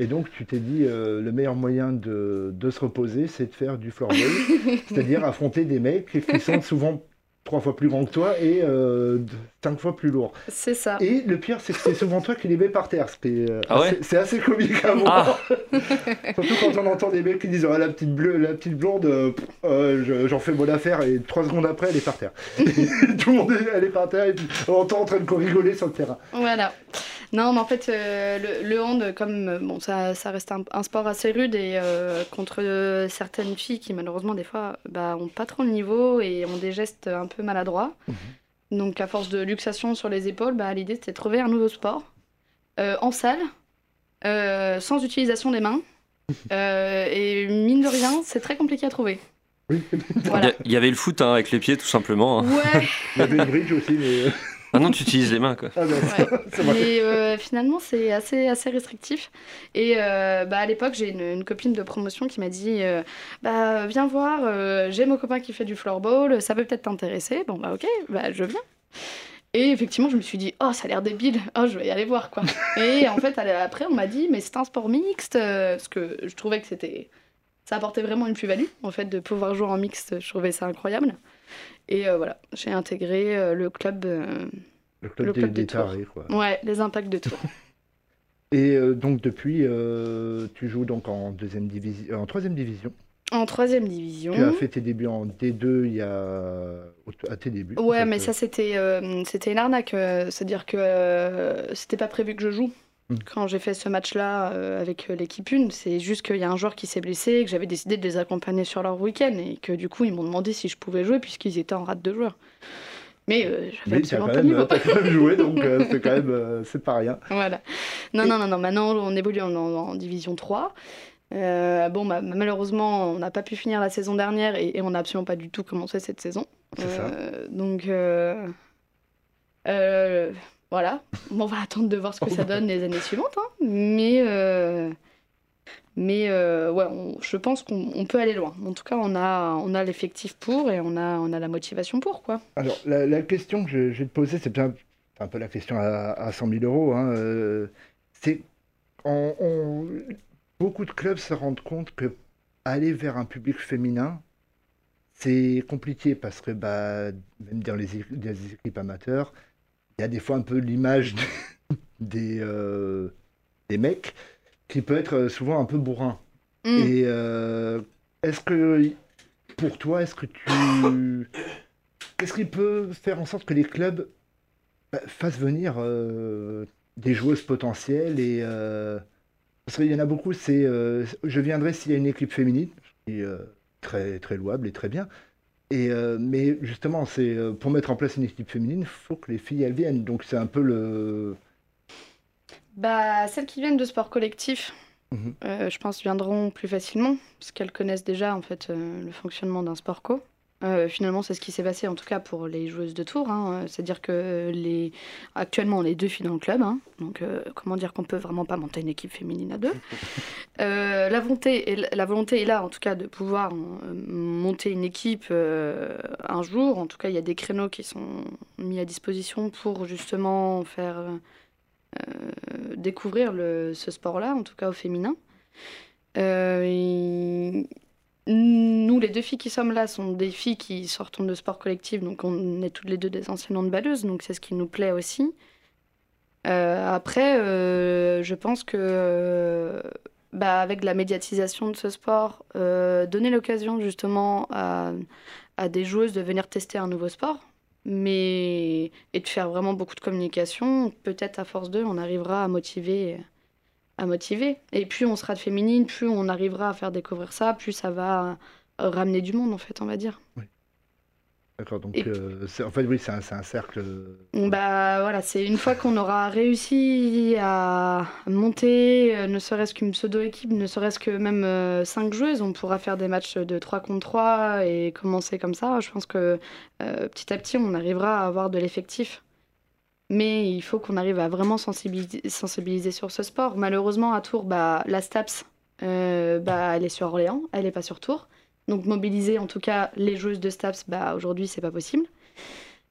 F: Et donc, tu t'es dit, euh, le meilleur moyen de, de se reposer, c'est de faire du floorball. C'est-à-dire affronter des mecs qui sont souvent trois fois plus grands que toi et euh, cinq fois plus lourds.
J: C'est ça.
F: Et le pire, c'est que c'est souvent toi qui les mets par terre. euh,
G: Ah ouais
F: assez- C'est assez comique à voir. Surtout quand on entend des mecs qui disent Ah, la petite bleue, la petite blonde, euh, euh, j'en fais mon affaire et trois secondes après, elle est par terre. Tout le monde est, elle est par terre et puis on entend en train de rigoler sur le terrain.
J: Voilà. Non, mais en fait, euh, le, le hand, comme euh, bon, ça, ça reste un, un sport assez rude et euh, contre certaines filles qui, malheureusement, des fois, bah, ont pas trop le niveau et ont des gestes un peu maladroits. Donc, à force de luxation sur les épaules, bah, l'idée c'était de trouver un nouveau sport euh, en salle, euh, sans utilisation des mains. Euh, et mine de rien, c'est très compliqué à trouver.
F: Oui.
J: Voilà.
G: Il y avait le foot hein, avec les pieds, tout simplement. hein.
J: Ouais.
F: Il y avait une bridge aussi, mais.
G: Ah non, tu utilises les mains, quoi.
F: Ah,
J: Ouais. Mais euh, finalement, c'est assez, assez restrictif. Et euh, bah, à l'époque, j'ai une, une copine de promotion qui m'a dit euh, bah, Viens voir, euh, j'ai mon copain qui fait du floorball, ça peut peut-être t'intéresser. Bon, bah, ok, bah, je viens. Et effectivement, je me suis dit Oh, ça a l'air débile, oh, je vais y aller voir, quoi. Et en fait, après, on m'a dit Mais c'est un sport mixte, parce que je trouvais que c'était. ça apportait vraiment une plus-value, en fait, de pouvoir jouer en mixte. Je trouvais ça incroyable. Et euh, voilà, j'ai intégré euh, le club. euh,
F: Le club
J: le
F: des,
J: club de
F: des tarés, quoi.
J: Ouais, les impacts de Tours.
F: Et donc depuis, tu joues donc en deuxième division, en troisième division.
J: en troisième division.
F: Tu as fait tes débuts en D2 il y a à tes débuts. en
J: Ouais,
F: fait,
J: mais ça c'était c'était une arnaque. C'est-à-dire que c'était pas prévu que je joue.
F: Mm.
J: Quand j'ai fait ce match-là euh, avec euh, l'équipe 1, c'est juste qu'il y a un joueur qui s'est blessé, que j'avais décidé de les accompagner sur leur week-end et que du coup ils m'ont demandé si je pouvais jouer puisqu'ils étaient en rate de joueurs. Mais euh, j'avais absolument
F: quand,
J: pas
F: même,
J: niveau.
F: t'as quand même joué, donc euh, c'est quand même c'est pas rien.
J: Voilà. Non, non, non, non. Maintenant, on évolue en, en- en division 3. Euh, bon, bah, malheureusement, on n'a pas pu finir la saison dernière et, et on n'a absolument pas du tout commencé cette saison.
F: C'est ça.
J: Donc, voilà. on va attendre de voir ce que ça donne les années suivantes. hein. Mais, euh, mais euh, ouais, on- je pense qu'on on peut aller loin. En tout cas, on a, on a l'effectif pour et on a, on a la motivation pour, quoi.
F: Alors, la, la question que je, je vais te poser, c'est c'est un peu la question à, à 100 000 euros. hein, euh, c'est on- on- beaucoup de clubs se rendent compte que aller vers un public féminin, c'est compliqué parce que bah, même dans les, des équipes amateurs, il y a des fois un peu l'image des, euh, des mecs qui peut être euh, souvent un peu bourrin.
J: Mm.
F: Et euh, est-ce que pour toi, est-ce que tu Qu'est-ce qui peut faire en sorte que les clubs bah, fassent venir euh, des joueuses potentielles et euh, parce qu'il y en a beaucoup, c'est euh, je viendrai s'il y a une équipe féminine, qui est euh, très très louable et très bien. Et euh, mais justement, c'est euh, pour mettre en place une équipe féminine, il faut que les filles elles viennent. Donc c'est un peu le
J: Bah, celles qui viennent de sport collectif,
F: Mhm.
J: euh, je pense, viendront plus facilement, parce qu'elles connaissent déjà en fait le fonctionnement d'un sport co. Euh, finalement, c'est ce qui s'est passé en tout cas pour les joueuses de tour. hein. C'est-à-dire que les... actuellement, on est deux filles dans le club. hein. Donc, euh, comment dire qu'on peut vraiment pas monter une équipe féminine à deux Euh, la, volonté est, la volonté est là, en tout cas, de pouvoir euh, monter une équipe euh, un jour. En tout cas, il y a des créneaux qui sont mis à disposition pour justement faire euh, euh, découvrir le, ce sport-là, en tout cas au féminin. Euh, et Nous, les deux filles qui sommes là, sont des filles qui sortent de sport collectif, donc on est toutes les deux des anciennes handballeuses, donc c'est ce qui nous plaît aussi. Euh, après, euh, je pense que euh, bah, avec la médiatisation de ce sport, donner l'occasion justement à, à des joueuses de venir tester un nouveau sport, mais et de faire vraiment beaucoup de communication, peut-être à force d'eux, on arrivera à motiver, à motiver. Et plus on sera de féminine, plus on arrivera à faire découvrir ça, plus ça va euh, ramener du monde en fait, on va dire.
F: D'accord, donc euh, en fait oui, c'est un, un cercle.
J: Bah voilà, c'est une fois qu'on aura réussi à monter, euh, ne serait-ce qu'une pseudo-équipe, ne serait-ce que même 5 joueuses, on pourra faire des matchs de 3 contre 3 et commencer comme ça. Je pense que euh, petit à petit, on arrivera à avoir de l'effectif. Mais il faut qu'on arrive à vraiment sensibiliser, sur ce sport. Malheureusement, à Tours, bah, la STAPS, euh, bah, elle est sur Orléans, elle n'est pas sur Tours. Donc mobiliser en tout cas les joueuses de STAPS, bah, aujourd'hui, c'est pas possible.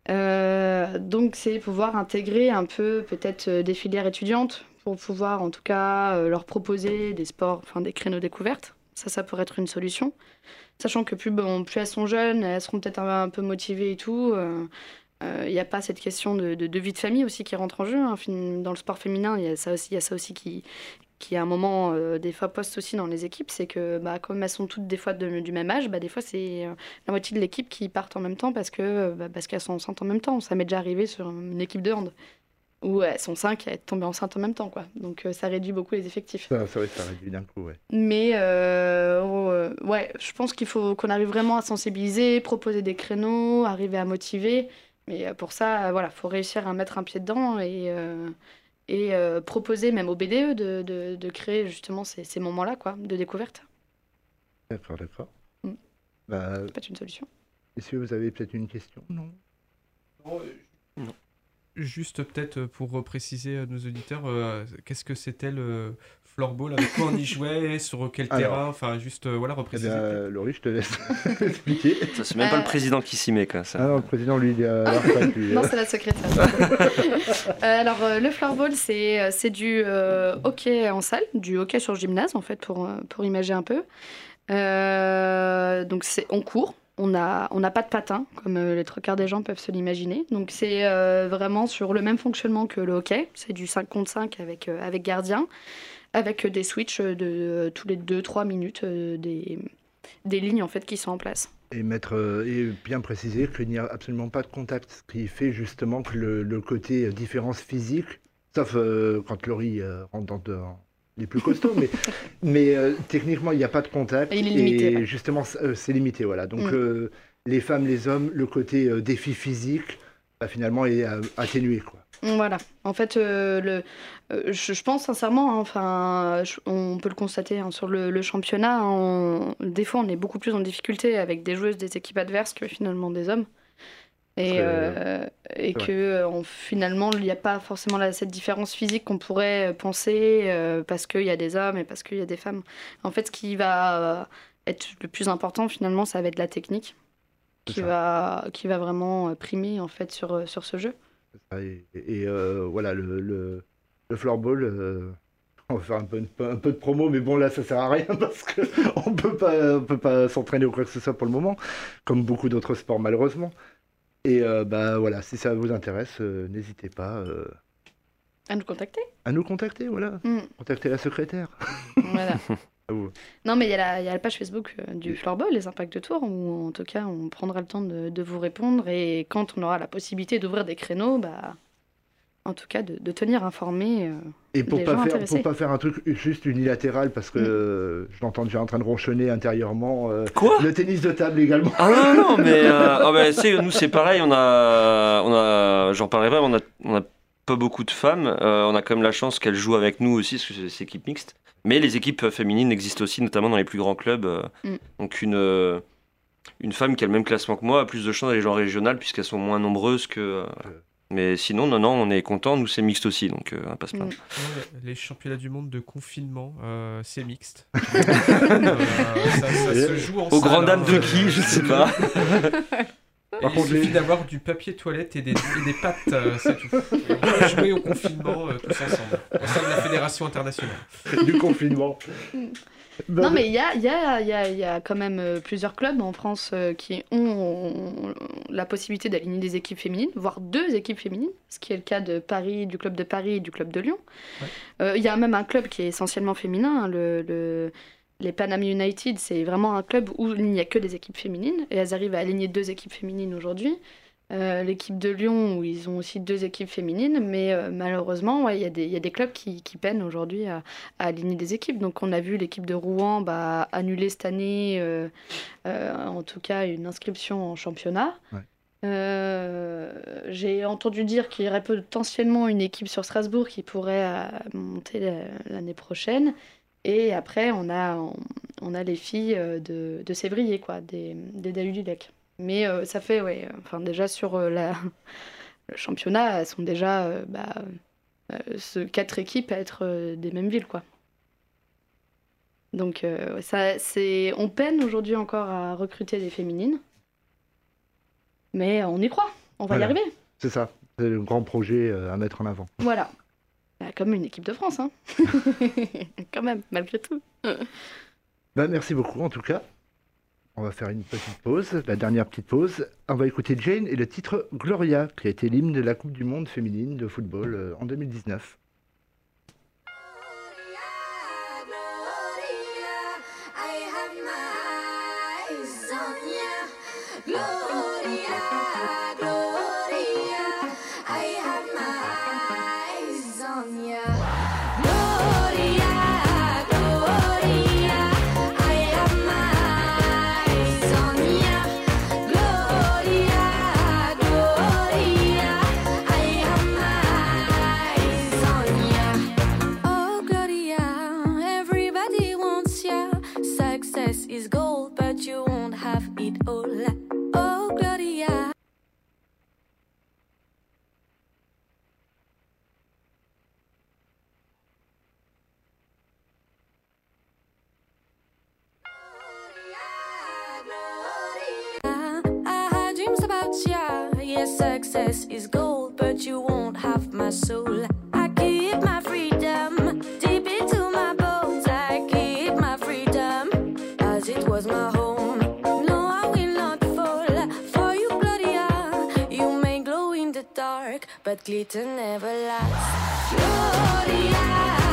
J: Euh, donc c'est pouvoir intégrer un peu peut-être euh, des filières étudiantes pour pouvoir en tout cas leur proposer des sports, enfin des créneaux découvertes. Ça, ça pourrait être une solution. Sachant que plus, bon, plus elles sont jeunes, elles seront peut-être un peu motivées et tout. Il n'y a pas cette question de, de- de vie de famille aussi qui rentre en jeu. hein. Dans le sport féminin, il y a ça aussi, il y a ça aussi qui, qui à un moment euh, des fois poste aussi dans les équipes, c'est que bah, comme elles sont toutes des fois de- du même âge, bah, des fois c'est euh, la moitié de l'équipe qui partent en même temps parce bah, parce qu'elles sont enceintes en même temps. Ça m'est déjà arrivé sur une équipe de hand où elles sont cinq à être tombées enceintes en même temps quoi. Donc euh, ça réduit beaucoup les effectifs.
F: Ça, ça, ouais, ça réduit d'un coup, ouais.
J: Mais euh, oh, euh, ouais, je pense qu'il faut qu'on arrive vraiment à sensibiliser, proposer des créneaux, arriver à motiver. Mais euh, pour ça, euh, voilà, faut réussir à mettre un pied dedans et, euh, et euh, proposer même au BDE de, de, de créer justement ces, ces moments-là quoi, de découverte.
F: D'accord, d'accord.
J: Mm.
F: Bah,
J: C'est peut-être une solution.
F: messieurs, vous avez peut-être une question? Non
H: Juste peut-être pour préciser à nos auditeurs, euh, qu'est-ce que c'était le floorball Avec quoi on y jouait Sur quel
F: Alors.
H: terrain Enfin, juste euh, voilà,
F: Eh
H: repréciser.
F: bien, Laurie, je te laisse expliquer.
G: Ça, c'est même pas
J: Euh.
G: le président qui s'y met, quoi. Ça.
F: Ah non, le président, lui, il est à la retraite, lui.
J: Non, c'est la secrétaire. Euh, alors, euh, le floorball, c'est euh, c'est du euh, hockey en salle, du hockey sur gymnase, en fait, pour, euh, pour imager un peu. Euh, donc c'est on court. On n'a pas de patin, comme euh, les trois quarts des gens peuvent se l'imaginer. Donc c'est euh, vraiment sur le même fonctionnement que le hockey. C'est du 5 contre 5 avec, euh, avec gardien, avec des switches de tous les 2-3 minutes, des, lignes en fait qui sont en place.
F: Et, mettre, et bien préciser qu'il n'y a absolument pas de contact, ce qui fait justement que le, côté différence physique, sauf quand Laurie rentre dans les plus costauds, mais, mais euh, techniquement il n'y a pas de contact.
J: Et il est limité, ouais.
F: justement euh, c'est limité, voilà. Donc
J: Mm.
F: euh, les femmes, les hommes, le côté euh, défi physique, bah, finalement est atténué. Quoi.
J: Voilà. En fait, le, je, je pense sincèrement, hein, enfin, je- on peut le constater hein, sur le, le championnat, on- des fois on est beaucoup plus en difficulté avec des joueuses des équipes adverses que finalement des hommes. Et, euh, et que euh, on- finalement, il n'y a pas forcément la- cette différence physique qu'on pourrait euh, penser euh, parce qu'il y a des hommes et parce qu'il y a des femmes. En fait, ce qui va être le plus important finalement, ça va être la technique qui va, qui va vraiment primer en fait sur, sur ce jeu.
F: Et, et, euh, voilà, le, le, le floorball, on va faire un peu, un peu de promo, mais bon, là, ça sert à rien parce qu'on peut pas, on peut pas s'entraîner ou quoi que ce soit pour le moment, comme beaucoup d'autres sports, malheureusement. Et euh, bah voilà, si ça vous intéresse, euh, n'hésitez pas euh,
J: À nous contacter.
F: à nous contacter, voilà.
J: Mm.
F: Contactez la secrétaire.
J: Voilà. Non, mais il y, a la- il y a la page Facebook euh, du floorball, les impacts de tour, où en tout cas on prendra le temps de, de vous répondre et quand on aura la possibilité d'ouvrir des créneaux, bah, en tout cas de, de tenir informés. euh,
F: Et pour
J: les
F: pas
J: gens
F: faire,
J: intéressés.
F: pour pas faire un truc juste unilatéral, parce que euh, je l'entends déjà en train de ronchonner intérieurement. euh,
G: Quoi?
F: Le tennis de table également.
G: Ah non, non, mais euh, ah bah, nous c'est pareil, on a, on a j'en parlerai pas, mais on a, on a pas beaucoup de femmes. Euh, on a quand même la chance qu'elles jouent avec nous aussi, parce que c'est c'est équipe mixte. Mais les équipes féminines existent aussi, notamment dans les plus grands clubs. euh,
J: Mm.
G: Donc une, euh, une femme qui a le même classement que moi a plus de chances d'aller jouer en régional, puisqu'elles sont moins nombreuses que. euh, Mais sinon, non, non, on est content. Nous, c'est mixte aussi, donc euh, on va pas.
H: Ouais, les championnats du monde de confinement, euh, c'est mixte. Euh, ça, ça se joue en
G: Aux grandes dames
H: hein.
G: de qui Je sais pas.
H: Et
F: Par
H: il
F: contre,
H: suffit
F: les-
H: d'avoir du papier toilette et des, et des pâtes, euh, c'est tout. Et on peut jouer au confinement euh, tous ensemble, au sein de la fédération internationale.
F: du confinement.
J: Non, mais il y a, y, a, y, a, y a quand même euh, plusieurs clubs en France euh, qui ont la possibilité d'aligner des équipes féminines, voire deux équipes féminines, ce qui est le cas de Paris, du club de Paris et du club de Lyon. Euh, Il y a même un club qui est essentiellement féminin, hein, le, le- les Panam United, c'est vraiment un club où il n'y a que des équipes féminines, et elles arrivent à aligner deux équipes féminines aujourd'hui. Euh, L'équipe de Lyon, où ils ont aussi deux équipes féminines, mais euh, malheureusement, ouais, il y, a des- il y a des clubs qui, qui peinent aujourd'hui à, à aligner des équipes. Donc on a vu l'équipe de Rouen bah, annuler cette année, euh, en tout cas, une inscription en championnat.
F: Ouais.
J: J'ai entendu dire qu'il y aurait potentiellement une équipe sur Strasbourg qui pourrait monter la- l'année prochaine. Et après, on a, on, on a les filles de, de Sévrier, quoi, des, des Daulilec. Mais euh, ça fait, ouais, enfin déjà sur euh, la, le championnat, elles sont déjà euh, bah, euh, ce, quatre équipes à être euh, des mêmes villes, quoi. Donc euh, ça, c'est, on peine aujourd'hui encore à recruter des féminines, mais on y croit, on va
F: Voilà.
J: y arriver.
F: C'est ça, c'est le grand projet euh, à mettre en avant.
J: Voilà. Bah, comme une équipe de France, hein. Quand même, malgré tout.
F: Bah, merci beaucoup en tout cas. On va faire une petite pause, la dernière petite pause. On va écouter Jane et le titre Gloria, qui a été l'hymne de la Coupe du Monde féminine de football euh, en 2019.
B: success is gold, but you won't have my soul. I keep my freedom deep into my bones. I keep my freedom as it was my home. No, I will not fall for you, Gloria. You may glow in the dark, but glitter
N: never lasts. Gloria.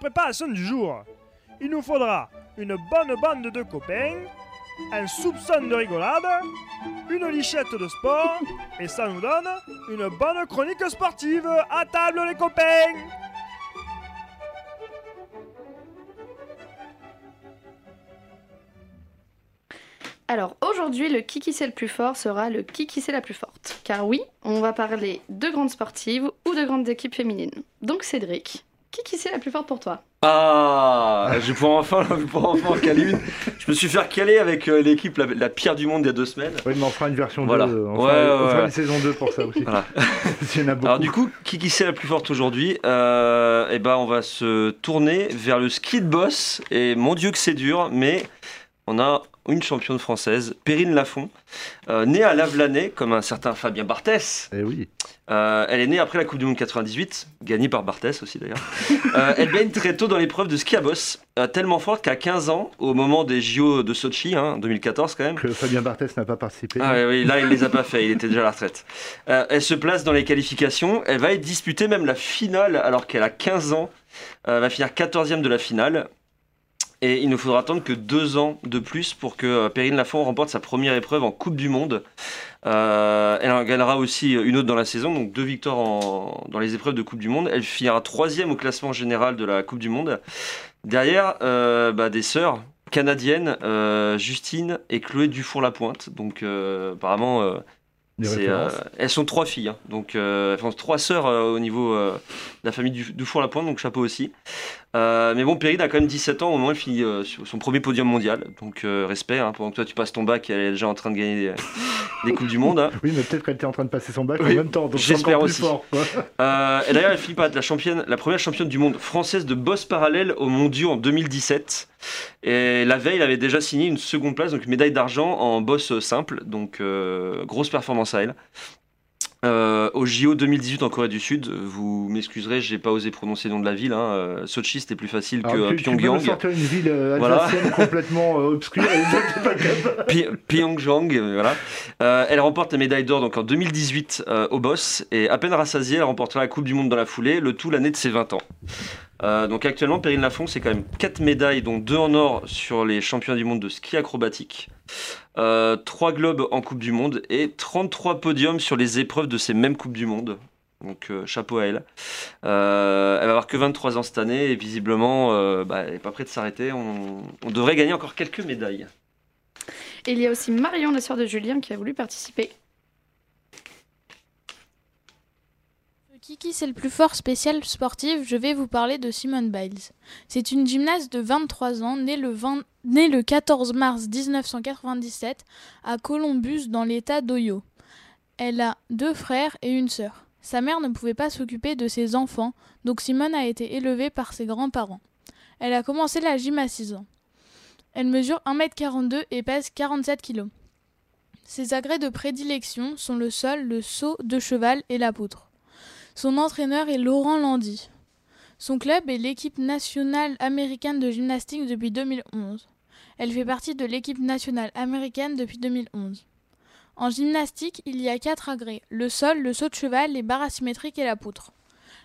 N: Préparation du jour, il nous faudra une bonne bande de copains, un soupçon de rigolade, une lichette de sport, et ça nous donne une bonne chronique sportive. À table, les copains!
J: Alors aujourd'hui, le qui qui c'est le plus fort sera le qui qui c'est la plus forte. Car oui, on va parler de grandes sportives ou de grandes équipes féminines. Donc Cédric, qui qui c'est la plus forte pour toi?
G: Ah, je vais pouvoir enfin, pouvoir enfin en caler une. Je me suis fait caler avec euh, l'équipe la, la pire du monde il y a deux semaines.
F: Oui, mais on fera une version
G: Voilà.
F: 2. On
G: Ouais,
F: fera,
G: ouais,
F: on fera
G: ouais.
F: une saison 2 pour ça aussi.
G: Voilà.
F: Il y en a beaucoup.
G: Alors du coup, qui qui c'est la plus forte aujourd'hui? Euh, Eh ben, on va se tourner vers le ski de boss. Et mon Dieu que c'est dur, mais on a une championne française, Perrine Lafont, euh, née à Lavelanet, comme un certain Fabien Barthès.
F: Eh oui.
G: Euh, elle est née après la Coupe du Monde 98, gagnée par Barthès aussi d'ailleurs. Euh, elle baigne très tôt dans l'épreuve de ski à boss, tellement forte qu'à 15 ans, au moment des JO de Sochi, hein, 2014 quand même,
F: Que Fabien Barthès n'a pas participé.
G: ah oui, oui, là il les a pas fait, il était déjà à la retraite. Elle se place dans les qualifications, elle va disputer même la finale alors qu'elle a 15 ans, Euh, elle va finir 14e de la finale. Et il ne faudra attendre que deux ans de plus pour que euh, Perrine Lafont remporte sa première épreuve en Coupe du Monde. Euh, elle en gagnera aussi une autre dans la saison, donc deux victoires en- dans les épreuves de Coupe du Monde. Elle finira troisième au classement général de la Coupe du Monde. Derrière, euh, bah, des sœurs canadiennes, euh, Justine et Chloé Dufour-Lapointe. Donc euh, apparemment, euh, euh, elles sont trois filles. hein. donc euh, elles trois sœurs euh, au niveau euh, de la famille du- Dufour-Lapointe, donc chapeau aussi. Euh, mais bon, Perrine a quand même 17 ans, au moment où elle finit euh, son premier podium mondial. Donc euh, respect, hein, pendant que toi tu passes ton bac, elle est déjà en train de gagner des, des Coupes du Monde. hein.
F: Oui, mais peut-être qu'elle était en train de passer son bac
G: Oui,
F: en même temps. Donc
G: j'espère aussi.
F: fort.
G: et d'ailleurs, elle finit par être la, championne, la première championne du monde française de boss parallèle aux mondiaux en 2017. Et la veille, elle avait déjà signé une seconde place, donc une médaille d'argent en boss simple. Donc, grosse performance à elle. Euh, au JO 2018 en Corée du Sud, vous m'excuserez, j'ai pas osé prononcer le nom de la ville. Hein. euh, Sochi, c'était plus facile que
F: Alors,
G: euh,
F: tu, tu peux me
G: Pyongyang.
F: sortir une ville euh,
G: Voilà.
F: complètement obscure et
G: Pyongyang, voilà. Euh, elle remporte la médaille d'or donc en 2018 euh, au boss et à peine rassasiée, elle remportera la Coupe du Monde dans la foulée, le tout l'année de ses 20 ans. Donc actuellement, Perrine Lafont, c'est quand même 4 médailles, dont 2 en or sur les championnats du monde de ski acrobatique, euh, 3 globes en Coupe du Monde et 33 podiums sur les épreuves de ces mêmes Coupes du Monde. Donc euh, chapeau à elle. Euh, elle va avoir que 23 ans cette année et visiblement, euh, bah, elle n'est pas prête de s'arrêter. On, on devrait gagner encore quelques médailles.
J: Et il y a aussi Marion, la sœur de Julien, qui a voulu participer.
O: Kiki c'est le plus fort spécial sportif, je vais vous parler de Simone Biles. C'est une gymnaste de 23 ans, née le, 20 née le 14 mars 1997 à Columbus dans l'état d'Ohio. Elle a deux frères et une sœur. Sa mère ne pouvait pas s'occuper de ses enfants, donc Simone a été élevée par ses grands-parents. Elle a commencé la gym à 6 ans. Elle mesure 1m42 et pèse 47 kg. Ses agrès de prédilection sont le sol, le saut de cheval et la poutre. Son entraîneur est Laurent Landy. Son club est l'équipe nationale américaine de gymnastique depuis 2011. Elle fait partie de l'équipe nationale américaine depuis 2011. En gymnastique, il y a quatre agrès le sol, le saut de cheval, les barres asymétriques et la poutre.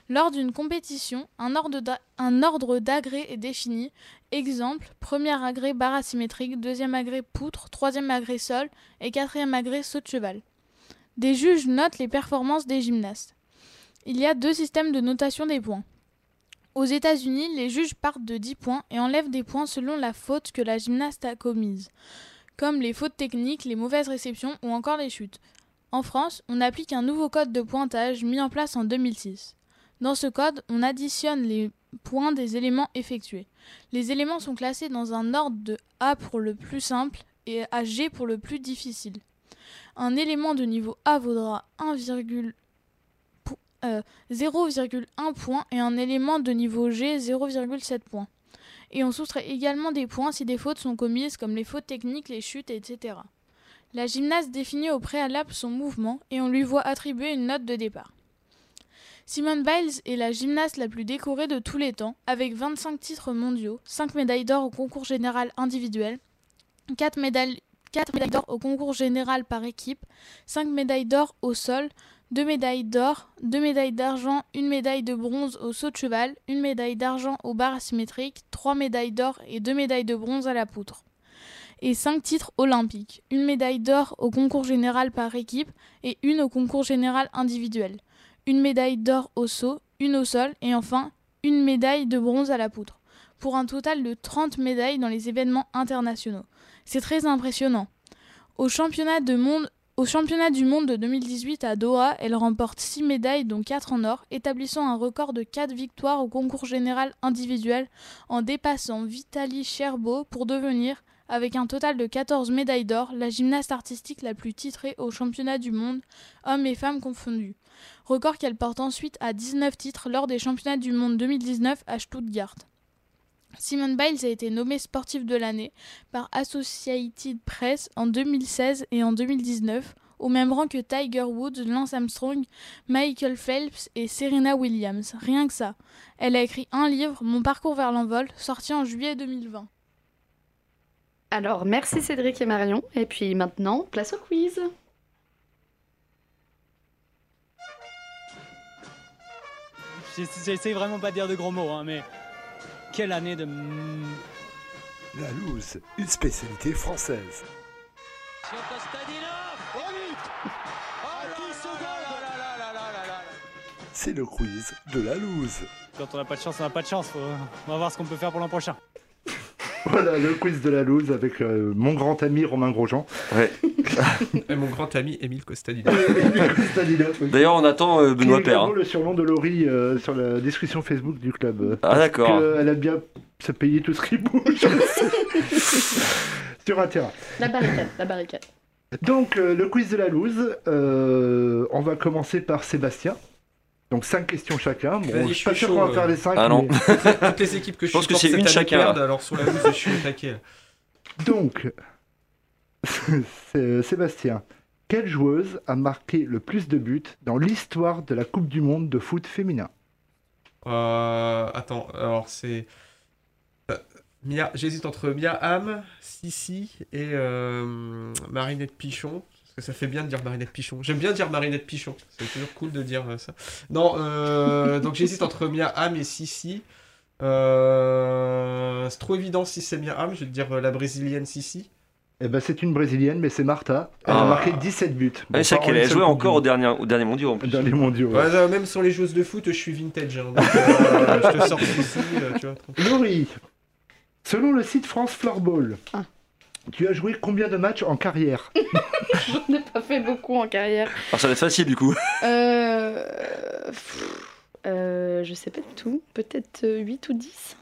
O: Lors d'une compétition, un ordre d'agrès est défini. Exemple, premier agrès barre asymétrique, deuxième agrès poutre, troisième agrès sol et quatrième agrès saut de cheval. Des juges notent les performances des gymnastes. Il y a deux systèmes de notation des points. Aux États-Unis, les juges partent de 10 points et enlèvent des points selon la faute que la gymnaste a commise, comme les fautes techniques, les mauvaises réceptions ou encore les chutes. En France, on applique un nouveau code de pointage mis en place en 2006. Dans ce code, on additionne les points des éléments effectués. Les éléments sont classés dans un ordre de A pour le plus simple et à G pour le plus difficile. Un élément de niveau A vaudra 1, po- euh, 0,1 point et un élément de niveau G 0,7 points. Et on soustrait également des points si des fautes sont commises comme les fautes techniques, les chutes, etc. La gymnaste définit au préalable son mouvement et on lui voit attribuer une note de départ. Simone Biles est la gymnaste la plus décorée de tous les temps, avec 25 titres mondiaux, 5 médailles d'or au concours général individuel, 4 médailles, 4 médailles d'or au concours général par équipe, 5 médailles d'or au sol, 2 médailles d'or, 2 médailles d'argent, 1 médaille de bronze au saut de cheval, 1 médaille d'argent aux barres asymétriques, 3 médailles d'or et 2 médailles de bronze à la poutre. Et 5 titres olympiques, une médaille d'or au concours général par équipe et une au concours général individuel une médaille d'or au saut, une au sol et enfin une médaille de bronze à la poutre, pour un total de 30 médailles dans les événements internationaux. C'est très impressionnant. Au championnat, de monde, au championnat du monde de 2018 à Doha, elle remporte 6 médailles dont 4 en or, établissant un record de 4 victoires au concours général individuel en dépassant Vitaly Sherbo pour devenir, avec un total de 14 médailles d'or, la gymnaste artistique la plus titrée au championnat du monde, hommes et femmes confondus record qu'elle porte ensuite à 19 titres lors des championnats du monde 2019 à Stuttgart. Simone Biles a été nommée sportive de l'année par Associated Press en 2016 et en 2019, au même rang que Tiger Woods, Lance Armstrong, Michael Phelps et Serena Williams. Rien que ça. Elle a écrit un livre, Mon parcours vers l'envol, sorti en juillet 2020.
J: Alors, merci Cédric et Marion. Et puis maintenant, place au quiz.
P: J'essa- J'essaie vraiment pas de dire de gros mots, hein, mais quelle année de.
I: La loose, une spécialité française. C'est le quiz de la loose.
P: Quand on n'a pas de chance, on n'a pas de chance. On va voir ce qu'on peut faire pour l'an prochain.
F: Voilà le quiz de la loose avec euh, mon grand ami Romain Grosjean.
G: Ouais.
H: Et mon grand ami Émile Costadino.
G: D'ailleurs, on attend euh, Benoît Père.
F: également le surnom de Laurie euh, sur la discussion Facebook du club.
G: Ah, d'accord.
F: Elle aime bien se payer tout ce qui bouge sur un terrain.
J: La barricade, la barricade.
F: Donc, euh, le quiz de la loose, euh, on va commencer par Sébastien. Donc, 5 questions chacun. Bon, je suis pas sûr qu'on va
H: euh.
F: faire les 5.
G: Ah non.
H: Toutes les équipes que je,
G: Je pense que c'est une chacun,
H: alors sur la loose, je suis attaqué.
F: Donc, c'est- Sébastien, quelle joueuse a marqué le plus de buts dans l'histoire de la Coupe du Monde de foot féminin?
H: Euh, attends, alors c'est. euh, Mia... J'hésite entre Mia Hamm, Sissi et euh, Marinette Pichon. Parce que ça fait bien de dire Marinette Pichon. J'aime bien dire Marinette Pichon. C'est toujours cool de dire euh, ça. Non, euh, donc j'hésite entre Mia Hamm et Sissi. Euh, c'est trop évident si c'est Mia Hamm. Je vais te dire la brésilienne Sissi.
F: Eh ben, c'est une brésilienne, mais c'est Martha. Elle
G: Ah.
F: a marqué 17 buts.
G: Ah, c'est qu'elle
F: une
G: a joué encore au dernier, au dernier mondial en plus.
F: Mondiaux. ouais.
H: Ouais, euh, même sur les joueuses de foot, je suis vintage. hein, donc, euh, je te sors Sissi, tu vois.
F: Laurie, selon le site France Floorball, Tu as joué combien de matchs en carrière?
J: J'en ai pas fait beaucoup en carrière.
G: Alors ça va être facile du coup.
J: Euh... pff, euh, je sais pas du tout. Peut-être euh, 8 ou 10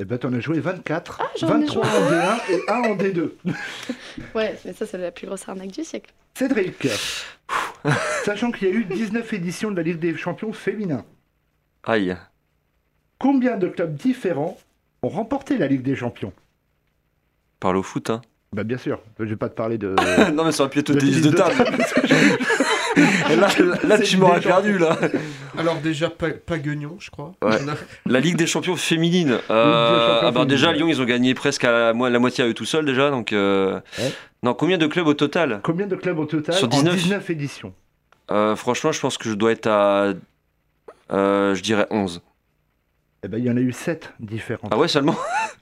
F: Eh ben, t'en as joué 24,
J: Ah, j'en ai
F: 23
J: joué.
F: en D1 et 1 en D2.
J: Ouais, mais ça, c'est la plus grosse arnaque du siècle.
F: Cédric, sachant qu'il y a eu 19 éditions de la Ligue des champions féminins,
G: Aïe.
F: combien de clubs différents ont remporté la Ligue des champions?
G: Parle au foot, hein.
F: Bah bien sûr, je vais pas te parler de...
G: non mais ça aurait pu être tennis de table. Et là, tu m'aurais
H: déjà-
G: perdu là.
H: Alors déjà, pas, pas Guignon, je crois.
G: Ouais. La Ligue des champions féminine. Euh,
F: Ligue des champions
G: ah bah, déjà. Lyon, ils ont gagné presque à la, mo- la moitié à eux tout seuls déjà. Donc, euh,
F: Ouais.
G: Non, combien de clubs au total?
F: Combien de clubs au total?
G: Sur
F: en
G: 19?
F: 19 éditions
G: Euh, Franchement, je pense que je dois être à. euh, je dirais 11.
F: Eh ben, il y en a eu 7 différents.
G: Ah ouais, seulement?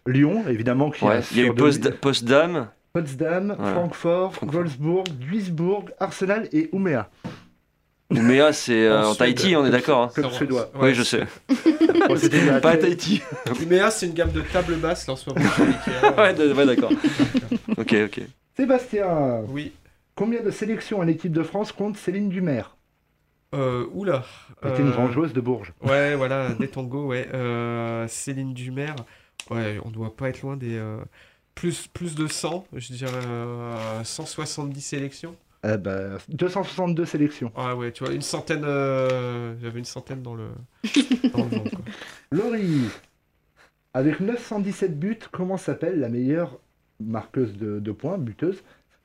F: Lyon, évidemment, qui
G: Ouais.
F: a
G: Il y a eu
F: sur deux-
G: Post- Potsdam. Voilà.
F: Francfort, Wolfsburg, Duisbourg, Arsenal et Ouméa.
G: Ouméa, c'est euh,
H: En.
G: Tahiti, on est d'accord. hein.
F: Club suédois.
G: Oui, je sais.
F: Bon, c'était a
G: Pas à Tahiti.
H: Uméa, c'est une gamme de tables basses là en ce moment.
G: ouais, ouais, d'accord. ok, ok.
F: Sébastien,
H: Oui.
F: combien de sélections en équipe de France compte Céline Dumer?
H: Euh, oula.
F: C'était une
H: Euh,
F: grande joueuse de Bourges.
H: Ouais, voilà, des tangos, ouais. Euh, Céline Dumer, ouais, on doit pas être loin des. Euh, plus, plus de 100, je dirais euh, 170 sélections.
F: Eh ben, 262 sélections.
H: Ah ouais, tu vois, une centaine. euh, J'avais une centaine dans le. Dans le vent, quoi.
F: Laurie, avec 917 buts, comment s'appelle la meilleure marqueuse de, de points, buteuse,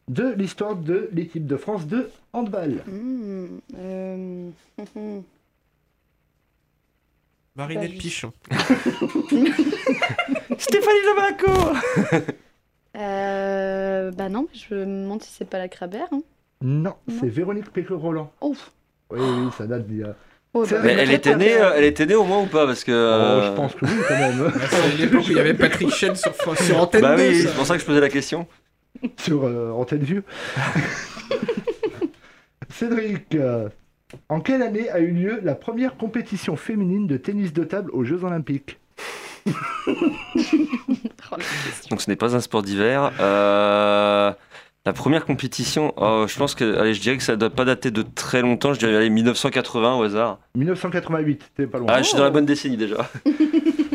F: de l'histoire de l'équipe de France de handball?
J: Hmm, euh, hum,
H: Marinette
J: Bah, je-
H: Pichon.
G: Stéphanie Lobaco
J: euh, bah non, je me demande si c'est pas la Crabère. Hein.
F: Non,
J: Non.
F: c'est Véronique Pécro-Roland.
J: Ouf.
F: Oui, oui, ça date d'il y a...
J: Oh, bah,
G: Mais elle était, née, euh, elle était née au moins ou pas Parce que.
F: Oh,
G: euh,
F: je pense que oui, quand même.
H: C'est l'époque où il y avait Patrick Chen sur, sur Antenne
G: Bah
H: 2,
G: oui, c'est pour ça que je posais la question.
F: Sur euh, Antenne Vue. Cédric, euh, en quelle année a eu lieu la première compétition féminine de tennis de table aux Jeux Olympiques?
G: Donc ce n'est pas un sport d'hiver. Euh, La première compétition, oh, je pense que, allez, je dirais que ça ne doit pas dater de très longtemps. Je dirais allez, 1980 au hasard.
F: 1988, t'es pas loin.
G: Ah, je suis dans la bonne décennie déjà.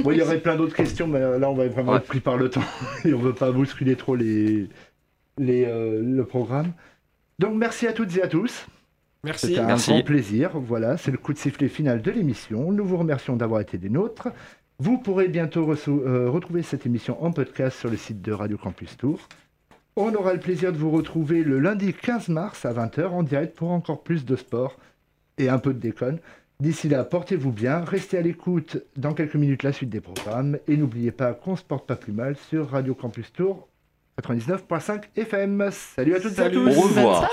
F: Bon, il y aurait plein d'autres questions, mais euh, là, on va vraiment
G: Ouais.
F: être pris par le temps et on veut pas bousculer trop les, les, euh, le programme. Donc, merci à toutes et à tous.
H: Merci.
F: C'était un
G: Merci.
F: grand plaisir. Voilà, c'est le coup de sifflet final de l'émission. Nous vous remercions d'avoir été des nôtres. Vous pourrez bientôt euh, retrouver cette émission en podcast sur le site de Radio Campus Tour. On aura le plaisir de vous retrouver le lundi 15 mars à 20h en direct pour encore plus de sport et un peu de déconne. D'ici là, portez-vous bien, restez à l'écoute dans quelques minutes la suite des programmes et n'oubliez pas qu'on se porte pas plus mal sur Radio Campus Tour 99.5 FM. Salut à toutes et à
H: Salut.
F: tous.
G: Au revoir.